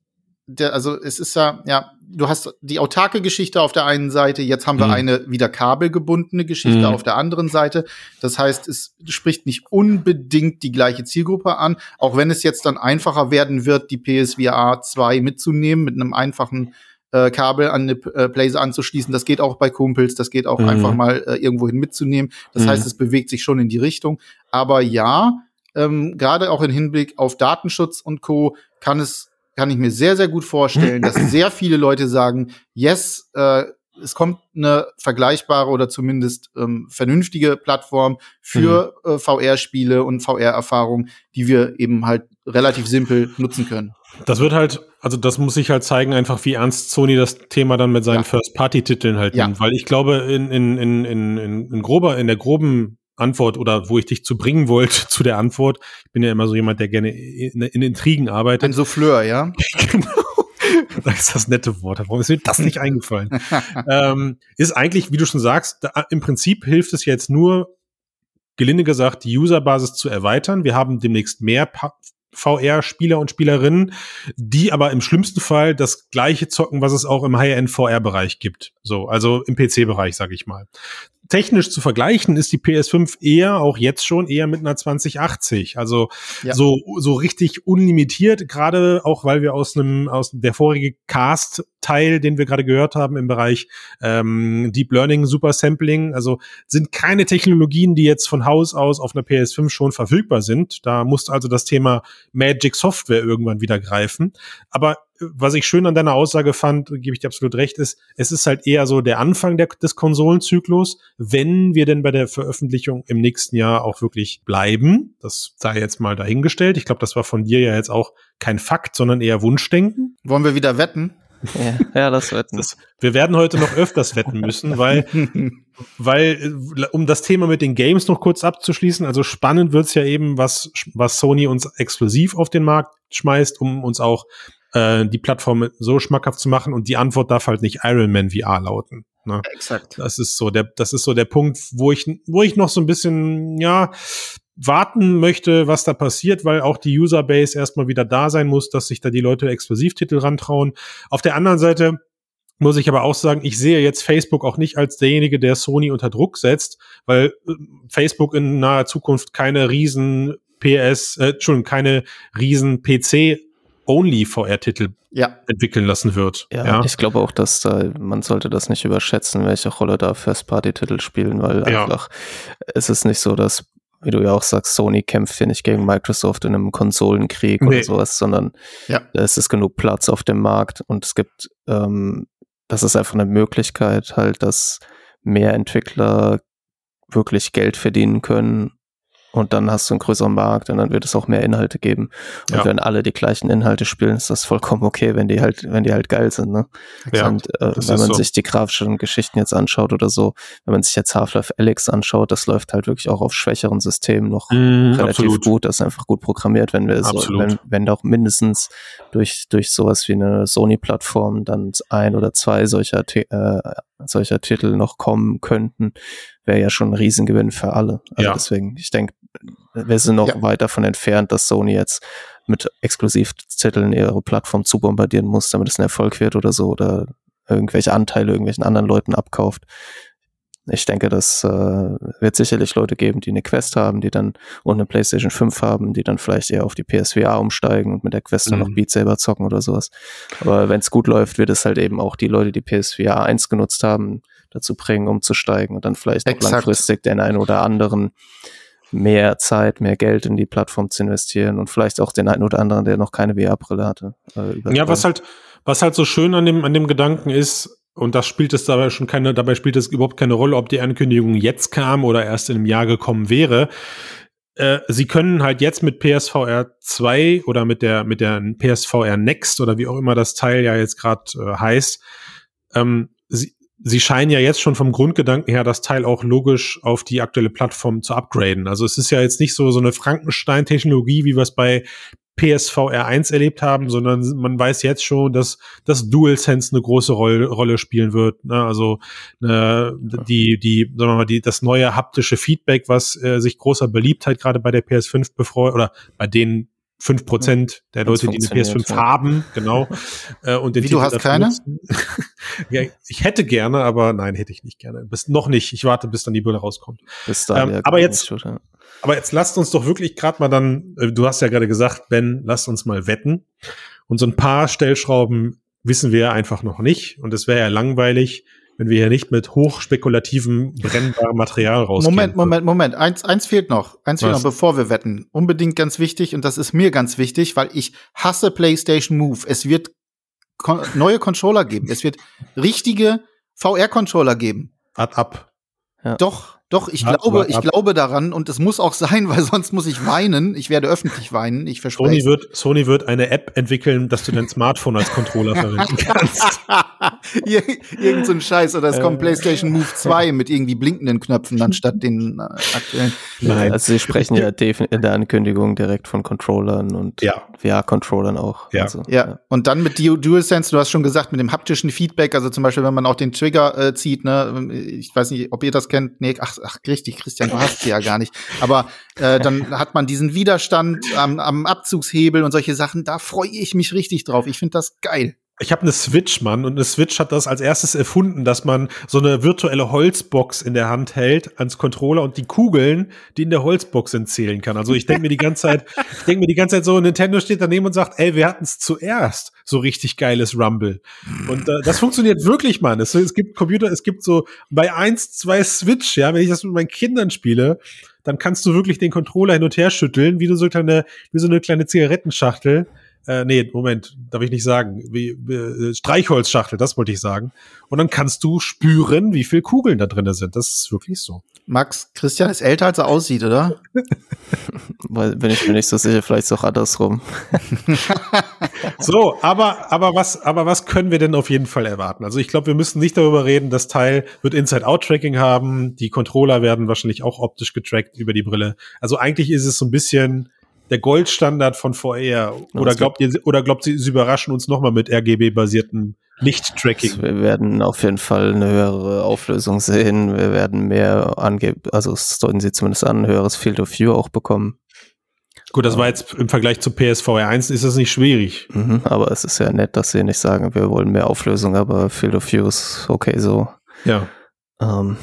der, also es ist ja, ja, du hast die autarke Geschichte auf der einen Seite, jetzt haben wir mhm. eine wieder kabelgebundene Geschichte mhm. auf der anderen Seite. Das heißt, es spricht nicht unbedingt die gleiche Zielgruppe an, auch wenn es jetzt dann einfacher werden wird, die PSVR 2 mitzunehmen mit einem einfachen äh, Kabel an eine äh, Blazer anzuschließen. Das geht auch bei Kumpels, das geht auch mhm. einfach mal äh, irgendwohin mitzunehmen. Das mhm. heißt, es bewegt sich schon in die Richtung. Aber ja, ähm, gerade auch im Hinblick auf Datenschutz und Co. kann es kann ich mir sehr, sehr gut vorstellen, dass (clears throat) sehr viele Leute sagen, yes, äh, es kommt eine vergleichbare oder zumindest ähm, vernünftige Plattform für mhm. äh, VR-Spiele und VR-Erfahrungen, die wir eben halt relativ simpel nutzen können. Das wird halt, also das muss sich halt zeigen, einfach wie ernst Sony das Thema dann mit seinen ja. First-Party-Titeln halt ja. nimmt. Weil ich glaube, in, in, in, in, in, grober, in der groben Antwort oder wo ich dich zu bringen wollte (laughs) zu der Antwort, ich bin ja immer so jemand, der gerne in, in Intrigen arbeitet. Ein Souffleur, ja? (laughs) genau. Das ist das nette Wort. Warum ist mir das nicht eingefallen? (laughs) ähm, ist eigentlich, wie du schon sagst, da, im Prinzip hilft es jetzt nur, gelinde gesagt, die Userbasis zu erweitern. Wir haben demnächst mehr VR-Spieler und Spielerinnen, die aber im schlimmsten Fall das gleiche zocken, was es auch im High-End VR-Bereich gibt. So, also im PC-Bereich, sage ich mal technisch zu vergleichen ist die PS5 eher, auch jetzt schon, eher mit einer 2080. Also ja. so, so richtig unlimitiert, gerade auch weil wir aus einem, aus der vorige Cast-Teil, den wir gerade gehört haben im Bereich ähm, Deep Learning, Super Sampling, also sind keine Technologien, die jetzt von Haus aus auf einer PS5 schon verfügbar sind. Da muss also das Thema Magic Software irgendwann wieder greifen. Aber was ich schön an deiner Aussage fand, gebe ich dir absolut recht, ist, es ist halt eher so der Anfang der, des Konsolenzyklus, wenn wir denn bei der Veröffentlichung im nächsten Jahr auch wirklich bleiben. Das sei jetzt mal dahingestellt. Ich glaube, das war von dir ja jetzt auch kein Fakt, sondern eher Wunschdenken. Wollen wir wieder wetten? Ja, ja das wetten. Das, wir werden heute noch öfters wetten müssen, weil, (laughs) weil, um das Thema mit den Games noch kurz abzuschließen, also spannend wird's ja eben, was, was Sony uns exklusiv auf den Markt schmeißt, um uns auch äh, die Plattform so schmackhaft zu machen und die Antwort darf halt nicht Iron Man VR lauten. Ne? Exakt. Das ist so der, das ist so der Punkt, wo ich, wo ich noch so ein bisschen, ja, warten möchte, was da passiert, weil auch die Userbase erstmal wieder da sein muss, dass sich da die Leute Exklusivtitel rantrauen. Auf der anderen Seite muss ich aber auch sagen, ich sehe jetzt Facebook auch nicht als derjenige, der Sony unter Druck setzt, weil äh, Facebook in naher Zukunft keine riesen PS, äh, Entschuldigung, keine riesen PC Only VR-Titel ja. entwickeln lassen wird. Ja, ja. ich glaube auch, dass da, man sollte das nicht überschätzen, welche Rolle da First-Party-Titel spielen, weil ja. einfach es ist nicht so, dass, wie du ja auch sagst, Sony kämpft hier nicht gegen Microsoft in einem Konsolenkrieg nee. oder sowas, sondern ja. es ist genug Platz auf dem Markt und es gibt, ähm, das ist einfach eine Möglichkeit halt, dass mehr Entwickler wirklich Geld verdienen können und dann hast du einen größeren Markt und dann wird es auch mehr Inhalte geben. Und ja. wenn alle die gleichen Inhalte spielen, ist das vollkommen okay, wenn die halt, wenn die halt geil sind. Ne? Ja, und äh, wenn man so. sich die grafischen Geschichten jetzt anschaut oder so, wenn man sich jetzt Half-Life Alyx anschaut, das läuft halt wirklich auch auf schwächeren Systemen noch mm, relativ absolut. gut. Das ist einfach gut programmiert, wenn wir so, wenn, wenn doch mindestens durch, durch sowas wie eine Sony-Plattform dann ein oder zwei solcher, äh, solcher Titel noch kommen könnten, wäre ja schon ein Riesengewinn für alle. Also ja. deswegen, ich denke, wir sind noch ja. weit davon entfernt, dass Sony jetzt mit Exklusivtiteln ihre Plattform zu bombardieren muss, damit es ein Erfolg wird oder so oder irgendwelche Anteile irgendwelchen anderen Leuten abkauft. Ich denke, das äh, wird sicherlich Leute geben, die eine Quest haben, die dann und eine PlayStation 5 haben, die dann vielleicht eher auf die PSVR umsteigen und mit der Quest dann noch mhm. Beat selber zocken oder sowas. Aber wenn es gut läuft, wird es halt eben auch die Leute, die PSVR 1 genutzt haben, dazu bringen, umzusteigen und dann vielleicht auch langfristig den einen oder anderen mehr Zeit, mehr Geld in die Plattform zu investieren und vielleicht auch den einen oder anderen, der noch keine VR-Brille hatte. Äh, ja, was halt, was halt so schön an dem, an dem Gedanken ist, und das spielt es dabei schon keine, dabei spielt es überhaupt keine Rolle, ob die Ankündigung jetzt kam oder erst in einem Jahr gekommen wäre. Äh, sie können halt jetzt mit PSVR 2 oder mit der, mit der PSVR Next oder wie auch immer das Teil ja jetzt gerade äh, heißt, ähm, sie, sie scheinen ja jetzt schon vom Grundgedanken her das Teil auch logisch auf die aktuelle Plattform zu upgraden. Also es ist ja jetzt nicht so, so eine Frankenstein-Technologie, wie wir es bei PSVR 1 erlebt haben, sondern man weiß jetzt schon, dass das DualSense eine große Rolle, Rolle spielen wird. Ne? Also äh, die, die, sagen wir mal, die, das neue haptische Feedback, was äh, sich großer Beliebtheit gerade bei der PS5 befreut oder bei den fünf Prozent der Leute, die eine PS5 ja. haben, genau. (laughs) Äh, und den Wie, du hast keine? (laughs) ja, ich hätte gerne, aber nein, hätte ich nicht gerne. Bis noch nicht. Ich warte, bis dann die Brille rauskommt. Bis dahin, ähm, ja, aber jetzt, nicht, aber jetzt lasst uns doch wirklich gerade mal dann, äh, du hast ja gerade gesagt, Ben, lasst uns mal wetten. Und so ein paar Stellschrauben wissen wir einfach noch nicht. Und es wäre ja langweilig, wenn wir hier nicht mit hochspekulativem, brennbarem Material rausgehen. Moment, Moment, Moment. Eins, eins fehlt noch. Eins fehlt Was? noch, bevor wir wetten. Unbedingt ganz wichtig, und das ist mir ganz wichtig, weil ich hasse PlayStation Move. Es wird kon neue Controller geben. Es wird richtige VR-Controller geben. Wart ab. Doch, doch, ich glaube, ich glaube daran und es muss auch (laughs) sein, weil sonst muss ich weinen. Ich werde öffentlich weinen, ich Sony verspreche. wird, Sony wird eine App entwickeln, dass du dein Smartphone als Controller (laughs) verwenden kannst. (laughs) Ir irgend so ein Scheiß oder es Äh. kommt PlayStation Move 2 mit irgendwie blinkenden Knöpfen anstatt den äh, aktuellen. Nein. Also sie sprechen ja in der Ankündigung direkt von Controllern und Ja. VR-Controllern auch. Ja. Also, Ja, und dann mit Du- DualSense, du hast schon gesagt, mit dem haptischen Feedback, also zum Beispiel, wenn man auch den Trigger äh, zieht, ne, ich weiß nicht, ob ihr das kennt, nee, ach, ach richtig, Christian, du hast sie ja gar nicht, aber äh, dann hat man diesen Widerstand am, am Abzugshebel und solche Sachen, da freue ich mich richtig drauf, ich finde das geil. Ich habe eine Switch, Mann, und eine Switch hat das als erstes erfunden, dass man so eine virtuelle Holzbox in der Hand hält ans Controller und die Kugeln, die in der Holzbox sind, zählen kann. Also ich denke mir die ganze Zeit, (laughs) ich denke mir die ganze Zeit so, Nintendo steht daneben und sagt, ey, wir hatten es zuerst, so richtig geiles Rumble. Und äh, das funktioniert wirklich, Mann. Es, es gibt Computer, es gibt so bei eins, zwei Switch, ja, wenn ich das mit meinen Kindern spiele, dann kannst du wirklich den Controller hin und her schütteln, wie du so kleine, wie so eine kleine Zigarettenschachtel. Äh, nee, Moment, darf ich nicht sagen. Wie, äh, Streichholzschachtel, das wollte ich sagen. Und dann kannst du spüren, wie viel Kugeln da drin sind. Das ist wirklich so. Max, Christian ist älter, als er aussieht, oder? (laughs) weil, bin ich mir nicht so sicher, vielleicht ist auch andersrum. (laughs) So, aber, aber was, aber was können wir denn auf jeden Fall erwarten? Also ich glaube, wir müssen nicht darüber reden, das Teil wird Inside-Out-Tracking haben. Die Controller werden wahrscheinlich auch optisch getrackt über die Brille. Also eigentlich ist es so ein bisschen der Goldstandard von VR. Oder glaubt ihr, oder glaubt ihr, sie überraschen uns nochmal mit RGB-basierten Licht-Tracking? Wir werden auf jeden Fall eine höhere Auflösung sehen. Wir werden mehr angeb, also es deuten sie zumindest an, ein höheres Field of View auch bekommen. Gut, das war jetzt im Vergleich zu PSVR 1 ist das nicht schwierig. Mhm, aber es ist ja nett, dass sie nicht sagen, wir wollen mehr Auflösung, aber Field of View ist okay so. Ja. Ähm,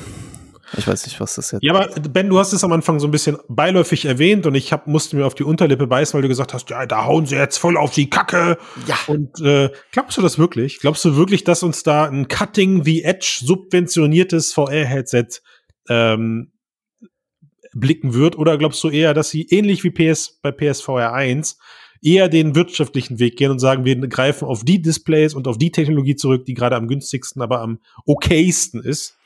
ich weiß nicht, was das jetzt. Ja, aber Ben, du hast es am Anfang so ein bisschen beiläufig erwähnt und ich hab, musste mir auf die Unterlippe beißen, weil du gesagt hast, ja, da hauen sie jetzt voll auf die Kacke. Ja. Und äh, glaubst du das wirklich? Glaubst du wirklich, dass uns da ein Cutting the Edge subventioniertes VR-Headset ähm, blicken wird? Oder glaubst du eher, dass sie ähnlich wie PS bei PSVR 1 eher den wirtschaftlichen Weg gehen und sagen, wir greifen auf die Displays und auf die Technologie zurück, die gerade am günstigsten, aber am okaysten ist?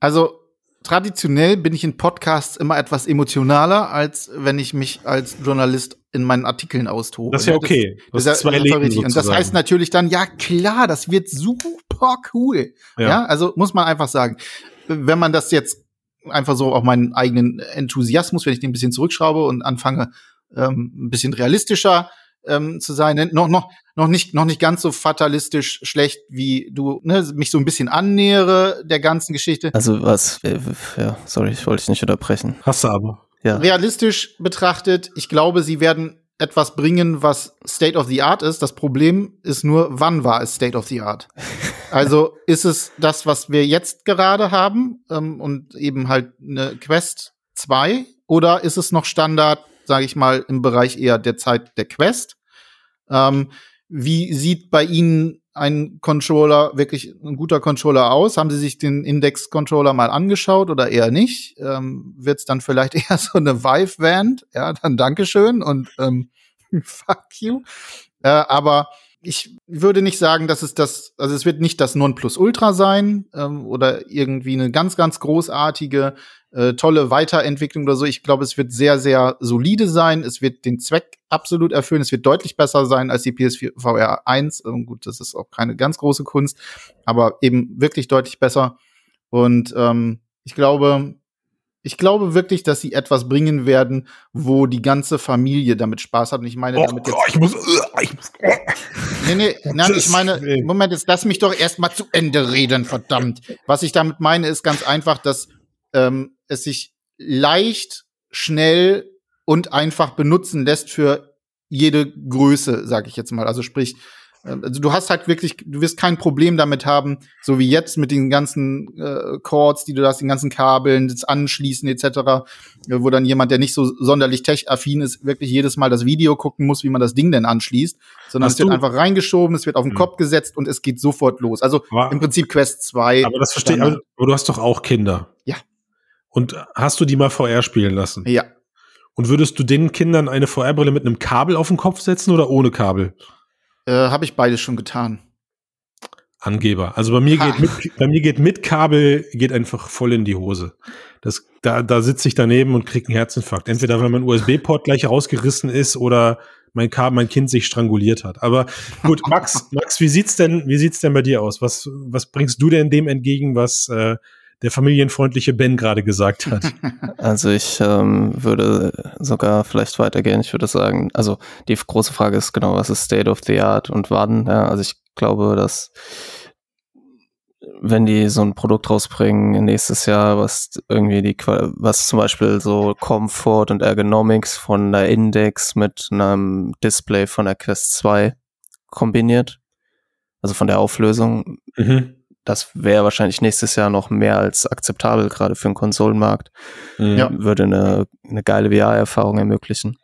Also traditionell bin ich in Podcasts immer etwas emotionaler, als wenn ich mich als Journalist in meinen Artikeln austobe. Das ist ja okay. Das, hast ist zwei Leben richtig. Und das heißt natürlich dann, ja klar, das wird super cool. Ja. Ja. also muss man einfach sagen, wenn man das jetzt einfach so auf meinen eigenen Enthusiasmus, wenn ich den ein bisschen zurückschraube und anfange, ähm, ein bisschen realistischer ähm, zu sein, noch noch noch nicht noch nicht ganz so fatalistisch schlecht wie du ne, mich so ein bisschen annähere der ganzen Geschichte. Also was, äh, ja, sorry, ich wollte dich nicht unterbrechen. Hast du aber. Ja. realistisch betrachtet, ich glaube, sie werden etwas bringen, was State of the Art ist. Das Problem ist nur, wann war es State of the Art? (laughs) Also ist es das, was wir jetzt gerade haben ähm, und eben halt eine Quest 2 oder ist es noch Standard, sage ich mal, im Bereich eher der Zeit der Quest? Ähm, wie sieht bei Ihnen ein Controller, wirklich ein guter Controller aus? Haben Sie sich den Index-Controller mal angeschaut oder eher nicht? Ähm, Wird es dann vielleicht (laughs) eher so eine Vive-Band? Ja, dann Dankeschön und ähm, (laughs) fuck you. Äh, aber ich würde nicht sagen, dass es das, also es wird nicht das Nonplusultra sein ähm, oder irgendwie eine ganz, ganz großartige, äh, tolle Weiterentwicklung oder so. Ich glaube, es wird sehr, sehr solide sein. Es wird den Zweck absolut erfüllen. Es wird deutlich besser sein als die PS4 VR 1. Ähm, gut, das ist auch keine ganz große Kunst, aber eben wirklich deutlich besser. Und ähm, ich glaube, ich glaube wirklich, dass sie etwas bringen werden, wo die ganze Familie damit Spaß hat. Und ich meine Oh, damit jetzt. oh, ich muss. Ich muss Nee, nee, nein, ich meine. Moment, jetzt lass mich doch erst mal zu Ende reden, verdammt. Was ich damit meine, ist ganz einfach, dass ähm, es sich leicht, schnell und einfach benutzen lässt für jede Größe, sag ich jetzt mal. Also sprich, Also du hast halt wirklich, du wirst kein Problem damit haben, so wie jetzt mit den ganzen äh, Cords, die du hast, den ganzen Kabeln, das Anschließen etc., äh, wo dann jemand, der nicht so sonderlich tech-affin ist, wirklich jedes Mal das Video gucken muss, wie man das Ding denn anschließt, sondern Hast es wird du- einfach reingeschoben, es wird auf den Hm. Kopf gesetzt und es geht sofort los. Also Aber- im Prinzip Quest 2. Aber das verstehe ich, aber du hast doch auch Kinder. Ja. Und hast du die mal VR spielen lassen? Ja. Und würdest du den Kindern eine VR-Brille mit einem Kabel auf den Kopf setzen oder ohne Kabel? Äh, Habe ich beides schon getan. Angeber. Also bei mir Ha. geht mit, bei mir geht mit Kabel geht einfach voll in die Hose. Das, da, da sitze ich daneben und krieg einen Herzinfarkt. Entweder weil mein USB-Port gleich rausgerissen ist oder mein Kabel, mein Kind sich stranguliert hat. Aber gut, Max, Max, wie sieht's denn, wie sieht's denn bei dir aus? Was, was bringst du denn dem entgegen, was äh, der familienfreundliche Ben gerade gesagt hat? (laughs) Also ich ähm, würde sogar vielleicht weitergehen. Ich würde sagen, also die große Frage ist genau, was ist State of the Art und wann? Ja, also ich glaube, dass wenn die so ein Produkt rausbringen nächstes Jahr, was irgendwie die, was zum Beispiel so Comfort und Ergonomics von der Index mit einem Display von der Quest 2 kombiniert, also von der Auflösung, mhm. Das wäre wahrscheinlich nächstes Jahr noch mehr als akzeptabel, gerade für den Konsolenmarkt Mhm. Ja. würde eine, eine geile VR-Erfahrung ermöglichen.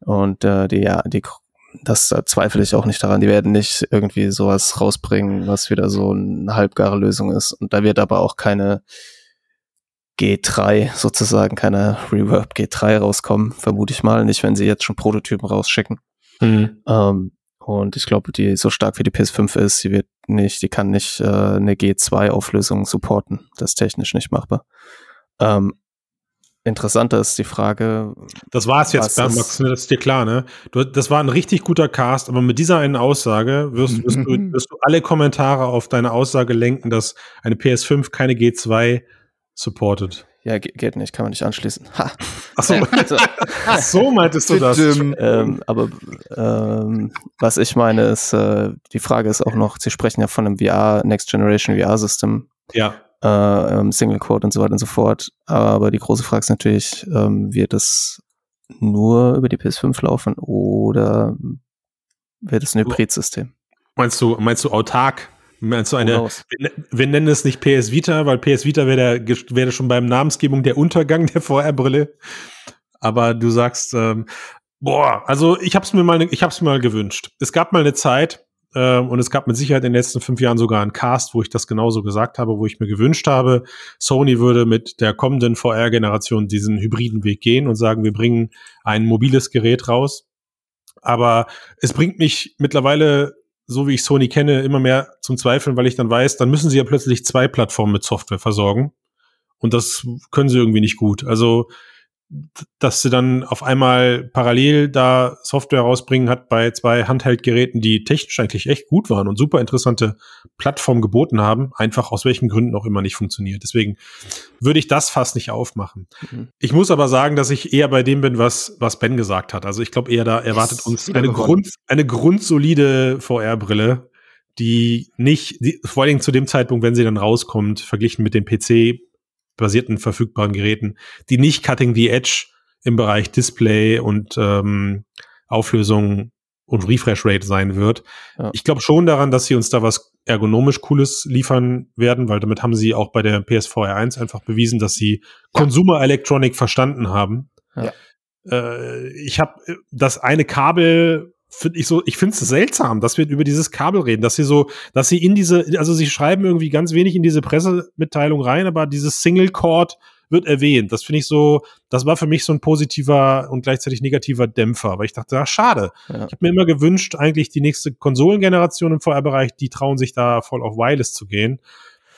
Und äh, die, ja, die, das da zweifle ich auch nicht daran. Die werden nicht irgendwie sowas rausbringen, was wieder so eine halbgare Lösung ist. Und da wird aber auch keine G3 sozusagen, keine Reverb G3 rauskommen, vermute ich mal. Nicht, wenn sie jetzt schon Prototypen rausschicken. Mhm. Ähm, und ich glaube, die so stark wie die PS5 ist, sie wird nicht, die kann nicht äh, eine G2-Auflösung supporten. Das ist technisch nicht machbar. Ähm, interessanter ist die Frage, Das war es jetzt, ist- Max, das ist dir klar, ne? Du, das war ein richtig guter Cast, aber mit dieser einen Aussage wirst, (laughs) wirst, du, wirst du alle Kommentare auf deine Aussage lenken, dass eine PS5 keine G2 supportet. Ja, ge- geht nicht, kann man nicht anschließen. Ha. Achso, (laughs) Also, (laughs) so meintest du das. Ähm, aber ähm, was ich meine ist, äh, die Frage ist auch noch, Sie sprechen ja von einem VR, Next Generation VR-System, Ja. äh, ähm, Single Quote und so weiter und so fort. Aber die große Frage ist natürlich, ähm, wird es nur über die PS5 laufen oder wird es ein Hybridsystem? Meinst du, meinst du autark? Meinst du eine, knows? wir, wir nennen es nicht PS Vita, weil PS Vita wäre wäre schon beim Namensgebung der Untergang der VR-Brille. Aber du sagst, ähm, boah, also ich hab's mir mal, ich hab's mir mal gewünscht. Es gab mal eine Zeit, ähm, und es gab mit Sicherheit in den letzten fünf Jahren sogar einen Cast, wo ich das genauso gesagt habe, wo ich mir gewünscht habe, Sony würde mit der kommenden VR-Generation diesen hybriden Weg gehen und sagen, wir bringen ein mobiles Gerät raus. Aber es bringt mich mittlerweile, so wie ich Sony kenne, immer mehr zum Zweifeln, weil ich dann weiß, dann müssen sie ja plötzlich zwei Plattformen mit Software versorgen. Und das können sie irgendwie nicht gut. Also, dass sie dann auf einmal parallel da Software rausbringen, hat bei zwei Handheldgeräten, die technisch eigentlich echt gut waren und super interessante Plattformen geboten haben, einfach aus welchen Gründen auch immer nicht funktioniert. Deswegen würde ich das fast nicht aufmachen. Mhm. Ich muss aber sagen, dass ich eher bei dem bin, was, was Ben gesagt hat. Also ich glaube eher, da erwartet uns eine. Grund, eine grundsolide VR-Brille, die nicht, die, vor allen Dingen zu dem Zeitpunkt, wenn sie dann rauskommt, verglichen mit den PC-basierten verfügbaren Geräten, die nicht Cutting the Edge im Bereich Display und ähm, Auflösung und Refresh Rate sein wird. Ja. Ich glaube schon daran, dass sie uns da was ergonomisch Cooles liefern werden, weil damit haben sie auch bei der PSVR 1 einfach bewiesen, dass sie Consumer Electronic verstanden haben. Ja. Äh, ich habe das eine Kabel finde ich so, ich finde es seltsam, dass wir über dieses Kabel reden, dass sie so, dass sie in diese, also sie schreiben irgendwie ganz wenig in diese Pressemitteilung rein, aber dieses Single Cord wird erwähnt. Das finde ich so, das war für mich so ein positiver und gleichzeitig negativer Dämpfer, weil ich dachte, ah, schade. Ja. Ich habe mir immer gewünscht, eigentlich die nächste Konsolengeneration im VR-Bereich, die trauen sich da voll auf Wireless zu gehen.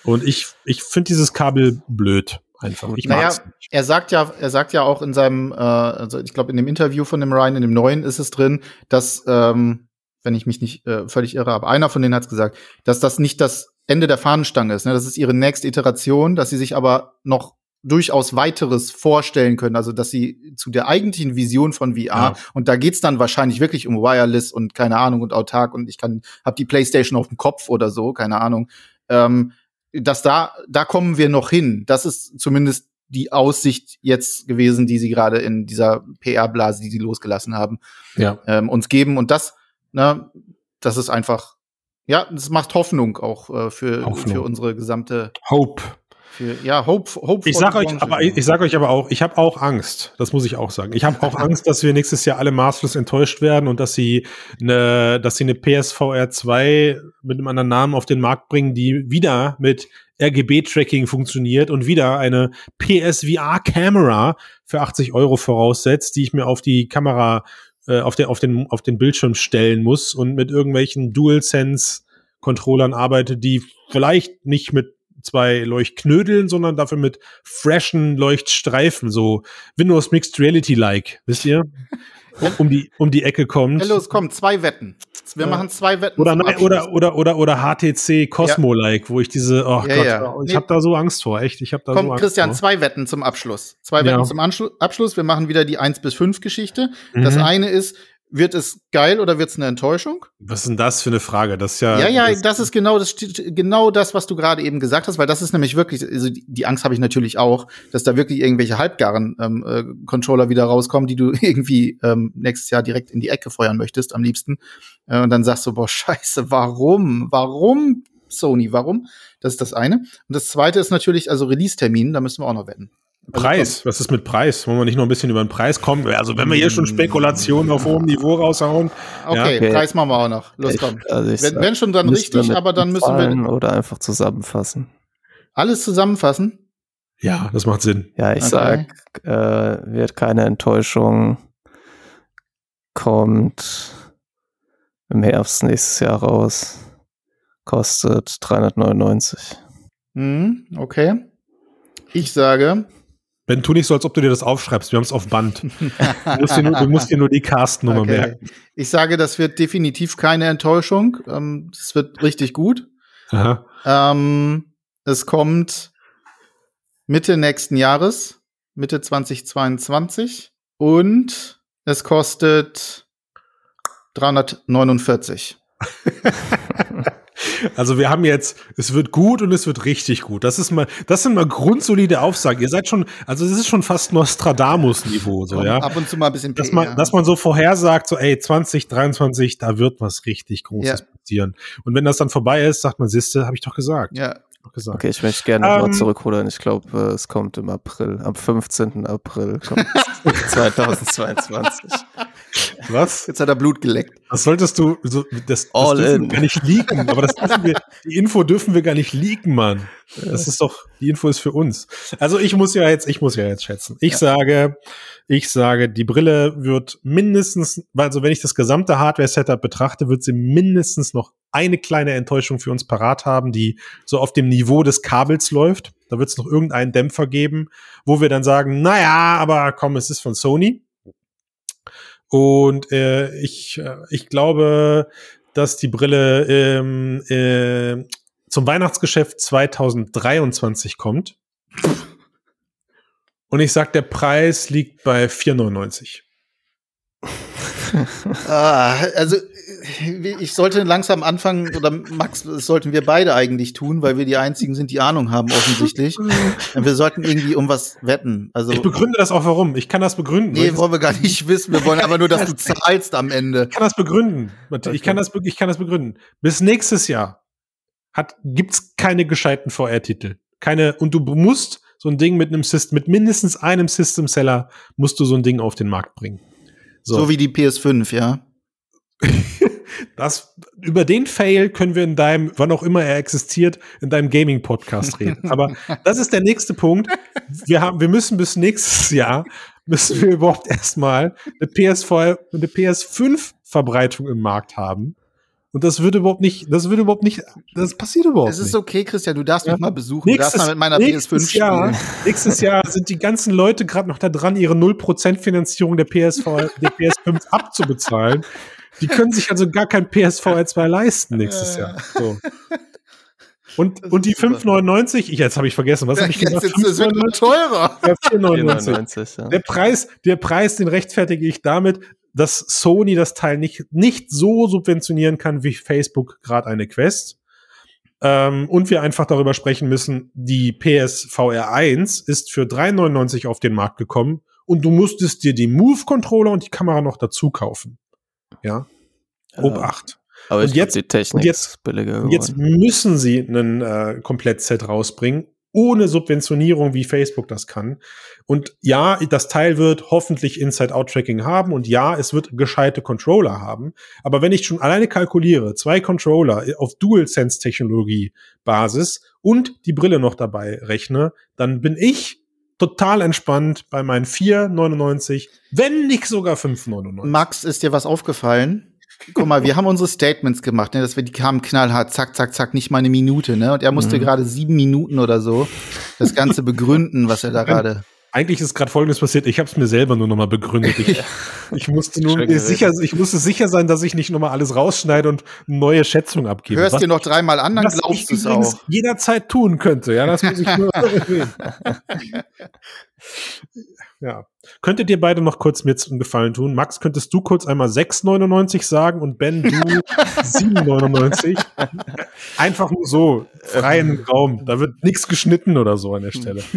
Und ich, ich finde dieses Kabel blöd einfach. Ich Naja. Er sagt ja, er sagt ja auch in seinem, äh, also ich glaube in dem Interview von dem Ryan, in dem neuen ist es drin, dass, ähm, wenn ich mich nicht äh, völlig irre, aber einer von denen hat es gesagt, dass das nicht das Ende der Fahnenstange ist. Ne? Das ist ihre nächste Iteration, dass sie sich aber noch durchaus weiteres vorstellen können, also dass sie zu der eigentlichen Vision von VR Ja. und da geht's dann wahrscheinlich wirklich um Wireless und keine Ahnung und autark und ich kann hab die PlayStation auf dem Kopf oder so, keine Ahnung. Ähm, dass da da kommen wir noch hin. Das ist zumindest die Aussicht jetzt gewesen, die sie gerade in dieser PR-Blase, die sie losgelassen haben, Ja. ähm, uns geben. Und das, ne, das ist einfach, ja, das macht Hoffnung auch äh, für, Hoffnung. für unsere gesamte, Hope. Für, ja, Hope, Hope Ich sag euch, Branche. aber ich, ich sag euch aber auch, ich habe auch Angst. Das muss ich auch sagen. Ich habe auch (laughs) Angst, dass wir nächstes Jahr alle maßlos enttäuscht werden und dass sie eine, dass sie eine PSVR 2 mit einem anderen Namen auf den Markt bringen, die wieder mit RGB-Tracking funktioniert und wieder eine PSVR-Kamera für 80 Euro voraussetzt, die ich mir auf die Kamera, äh, auf, den, auf, den, auf den Bildschirm stellen muss und mit irgendwelchen DualSense-Controllern arbeite, die vielleicht nicht mit zwei Leuchtknödeln, sondern dafür mit freshen Leuchtstreifen, so Windows Mixed Reality-like, wisst ihr? Um, die, um die Ecke kommt. Ja, los, komm, zwei Wetten. Wir Ja. machen zwei Wetten. Oder, nein, oder, oder, oder, oder HTC Cosmo-like, wo ich diese, oh Ja, Gott, ja. ich Nee. habe da so Angst vor, echt, ich habe da so Komm, Angst Christian, vor. zwei Wetten zum Abschluss. Zwei Ja. Wetten zum Abschluss. Wir machen wieder die 1 bis 5 Geschichte. Das Mhm. eine ist, wird es geil oder wird es eine Enttäuschung? Was ist denn das für eine Frage? Das ist ja, Ja, ja, das, das ist genau das, genau das, was du gerade eben gesagt hast, weil das ist nämlich wirklich, also die, die Angst habe ich natürlich auch, dass da wirklich irgendwelche halbgaren ähm, äh, Controller wieder rauskommen, die du (laughs) irgendwie ähm, nächstes Jahr direkt in die Ecke feuern möchtest, am liebsten. Äh, und dann sagst du, boah, scheiße, warum? Warum, Sony, warum? Das ist das eine. Und das zweite ist natürlich, also Release-Termin, da müssen wir auch noch wetten. Also Preis, was ist mit Preis? Wollen wir nicht noch ein bisschen über den Preis kommen? Also wenn wir hier Mm. schon Spekulationen auf hohem Niveau raushauen, Okay, Ja. Preis machen wir auch noch. Los, Ich- komm. also ich Wenn, sag, wenn schon, dann richtig, aber dann müssen wir Oder einfach zusammenfassen. alles zusammenfassen. ja, das macht Sinn. Ja, ich Okay. sag, äh, wird keine Enttäuschung. Kommt im Herbst nächstes Jahr raus. Kostet 399. Mhm, okay. Ich sage, Ben, tu nicht so, als ob du dir das aufschreibst. Wir haben es auf Band. (laughs) Du musst dir nur, du musst dir nur die Cast-Nummer Okay. merken. Ich sage, das wird definitiv keine Enttäuschung. Ähm, das wird richtig gut. Ähm, es kommt Mitte nächsten Jahres, Mitte 2022. Und es kostet 349. (laughs) Also wir haben jetzt, es wird gut und es wird richtig gut. Das ist mal, das sind mal grundsolide Aufsagen. Ihr seid schon, also es ist schon fast Nostradamus-Niveau, so, ja. Ab und zu mal ein bisschen Dass PR. man, dass man so vorhersagt, so, ey, 2023, da wird was richtig Großes Ja. passieren. Und wenn das dann vorbei ist, sagt man, siehste, habe ich doch gesagt. ja, doch gesagt. Okay, ich möchte gerne noch Ähm, mal zurückrudern. Ich glaube, äh, es kommt im April. Am 15. April kommt (laughs) 2022. Was? jetzt hat er Blut geleckt. Das solltest du, so, das, das All dürfen in. wir gar nicht leaken, aber das dürfen wir, die Info dürfen wir gar nicht leaken, Mann. Das ist doch, die Info ist für uns. Also ich muss ja jetzt, ich muss ja jetzt schätzen. Ich Ja. sage, ich sage, die Brille wird mindestens, also wenn ich das gesamte Hardware-Setup betrachte, wird sie mindestens noch eine kleine Enttäuschung für uns parat haben, die so auf dem Niveau des Kabels läuft. Da wird es noch irgendeinen Dämpfer geben, wo wir dann sagen, naja, aber komm, es ist von Sony. Und äh, ich, äh, ich glaube, dass die Brille ähm, äh, zum Weihnachtsgeschäft 2023 kommt. Und ich sag, der Preis liegt bei 4,99. Ah, also ich sollte langsam anfangen, oder Max, das sollten wir beide eigentlich tun, weil wir die einzigen sind, die Ahnung haben, offensichtlich. wir sollten irgendwie um was wetten. Also, Ich begründe das auch warum. Ich kann das begründen. nee, ich wollen wir gar nicht wissen. Wir wollen aber nur, dass du (laughs) zahlst am Ende. kann das begründen. Ich kann das, ich kann das begründen. Bis nächstes Jahr hat, gibt's keine gescheiten VR-Titel. Keine, und du musst so ein Ding mit einem System, mit mindestens einem System-Seller musst du so ein Ding auf den Markt bringen. So, wie die PS5, ja. Das, über den Fail können wir in deinem, wann auch immer er existiert, in deinem Gaming-Podcast reden. Aber (laughs) das ist der nächste Punkt. Wir haben, wir müssen bis nächstes Jahr, müssen wir überhaupt erstmal eine PS4, eine PS5-Verbreitung im Markt haben. Und das wird überhaupt nicht, das wird überhaupt nicht, das passiert überhaupt Es nicht. ist okay, Christian, du darfst Ja. mich mal besuchen. du darfst mal mit meiner PS5 nächstes Jahr, spielen. nächstes Jahr sind die ganzen Leute gerade noch da dran, ihre 0% Finanzierung der PSV, der PS5 abzubezahlen. Die können sich also gar kein PSVR (laughs) 2 leisten nächstes Ja. Jahr. So. Und, Das und die ist super. 5,99, ich, jetzt habe ich vergessen, was habe ich Jetzt, gesagt? jetzt, es wird nur teurer. Ja, 4,99. 499, ja. Der Preis, der Preis, den rechtfertige ich damit, dass Sony das Teil nicht, nicht so subventionieren kann wie Facebook gerade eine Quest. Ähm, und wir einfach darüber sprechen müssen, die PSVR 1 ist für 3,99 auf den Markt gekommen und du musstest dir die Move-Controller und die Kamera noch dazu kaufen. Ja. Ja. Obacht. Aber Und jetzt- die Technik und jetzt- billiger Und jetzt müssen sie einen äh, Komplettset rausbringen, ohne Subventionierung, wie Facebook das kann. Und ja, das Teil wird hoffentlich Inside-Out-Tracking haben und ja, es wird gescheite Controller haben. Aber wenn ich schon alleine kalkuliere, zwei Controller auf Dual-Sense-Technologie-Basis und die Brille noch dabei rechne, dann bin ich total entspannt bei meinen 4,99, wenn nicht sogar 5,99. Max, ist dir was aufgefallen? Guck mal, wir haben unsere Statements gemacht, ne, dass wir die kamen knallhart, zack, zack, zack, nicht mal eine Minute, ne? Und er musste Mhm. gerade sieben Minuten oder so das Ganze begründen, was er da gerade. Eigentlich ist gerade Folgendes passiert. Ich habe es mir selber nur noch mal begründet. Ich, (laughs) ich musste nur sicher, ich musste sicher sein, dass ich nicht noch mal alles rausschneide und neue Schätzung abgebe. Hörst Was- dir noch dreimal an, dann was glaubst du es auch. jederzeit tun könnte. Ja, das muss ich nur (laughs) erwähnen. (laughs) ja. Könntet ihr beide noch kurz mir einen Gefallen tun? Max, könntest du kurz einmal 6,99 sagen und Ben, du (laughs) 7,99? Einfach nur so, freien Raum. Da wird nichts geschnitten oder so an der Stelle. (laughs)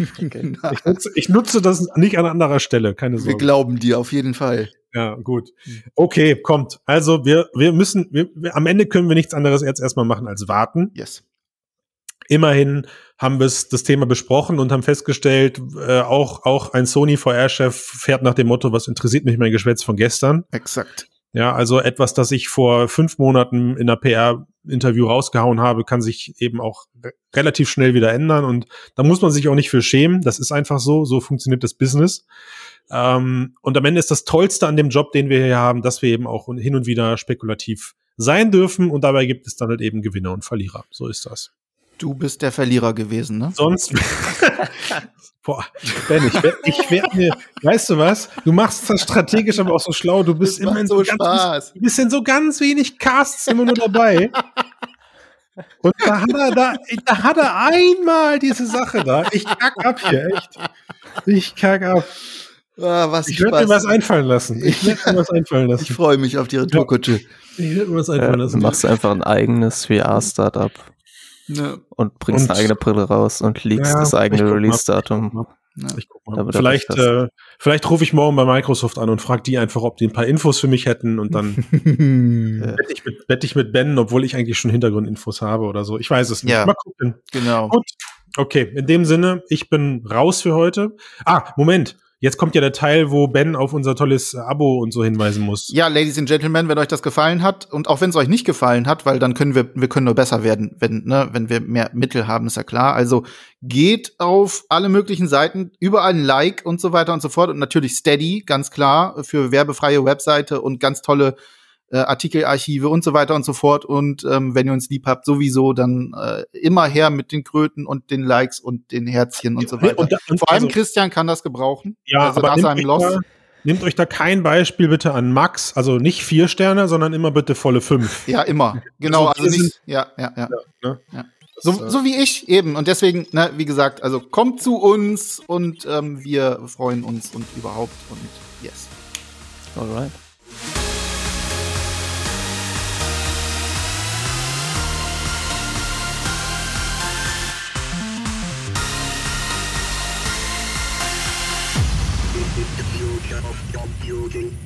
Ich nutze, ich nutze das nicht an anderer Stelle, keine Wir Sorge. glauben dir auf jeden Fall. Ja, gut. Okay, kommt. Also wir, wir müssen, wir, wir, am Ende können wir nichts anderes jetzt erstmal machen als warten. Yes. Immerhin haben wir es das Thema besprochen und haben festgestellt, äh, auch, auch ein Sony VR-Chef fährt nach dem Motto, was interessiert mich mein Geschwätz von gestern. Exakt. Ja, also etwas, das ich vor fünf Monaten in der PR-Interview rausgehauen habe, kann sich eben auch re relativ schnell wieder ändern und da muss man sich auch nicht für schämen. Das ist einfach so, so funktioniert das Business. Ähm, und am Ende ist das Tollste an dem Job, den wir hier haben, dass wir eben auch hin und wieder spekulativ sein dürfen und dabei gibt es dann halt eben Gewinner und Verlierer. So ist das. Du bist der Verlierer gewesen, ne? Sonst. (laughs) Boah, Ben, ich werde ich werd mir, weißt du was? Du machst das strategisch, aber auch so schlau. Du bist Das immer in so ganz, Spaß. Du bist in so ganz wenig Casts immer nur dabei. Und da hat er, da, da hat er einmal diese Sache da. Ich kack ab hier, echt. Ich kack ab. Ah, was Ich werde mir was einfallen lassen. Ich werde mir was einfallen Ich lassen. freue mich auf die Retourkutsche. Ich werde mir was einfallen du lassen. machst einfach ein eigenes VR-Startup Ne, und bringst Und- eine eigene Brille raus und leakst Ja, das eigene. Release-Datum. Ich guck mal. Damit Vielleicht, äh, vielleicht rufe ich morgen bei Microsoft an und frage die einfach, ob die ein paar Infos für mich hätten und dann (laughs) (laughs) Ja. wette ich, mit, wette ich mit Ben, obwohl ich eigentlich schon Hintergrundinfos habe oder so. Ich weiß es nicht. Ja. Mal gucken. genau. Gut. Okay, in dem Sinne, ich bin raus für heute. Ah, Moment. Jetzt kommt ja der Teil, wo Ben auf unser tolles Abo und so hinweisen muss. Ja, Ladies and Gentlemen, wenn euch das gefallen hat und auch wenn es euch nicht gefallen hat, weil dann können wir, wir können nur besser werden, wenn, ne, wenn wir mehr Mittel haben, ist ja klar. Also geht auf alle möglichen Seiten, überall ein Like und so weiter und so fort und natürlich Steady, ganz klar, für werbefreie Webseite und ganz tolle äh, Artikelarchive und so weiter und so fort. Und ähm, wenn ihr uns lieb habt, sowieso dann äh, immer her mit den Kröten und den Likes und den Herzchen und so weiter. Und da- und Vor allem also- Christian kann das gebrauchen. Ja, also aber nach nehmt seinem euch, Loss. da, nehmt euch da kein Beispiel bitte an Max, also nicht vier Sterne, sondern immer bitte volle fünf. (laughs) Ja, immer. Genau, Also also nicht, ja, ja, ja. Ne? Ja. So, äh, so wie ich eben. Und deswegen, ne, wie gesagt, also kommt zu uns und ähm, wir freuen uns und überhaupt und yes. Alright. The future of computing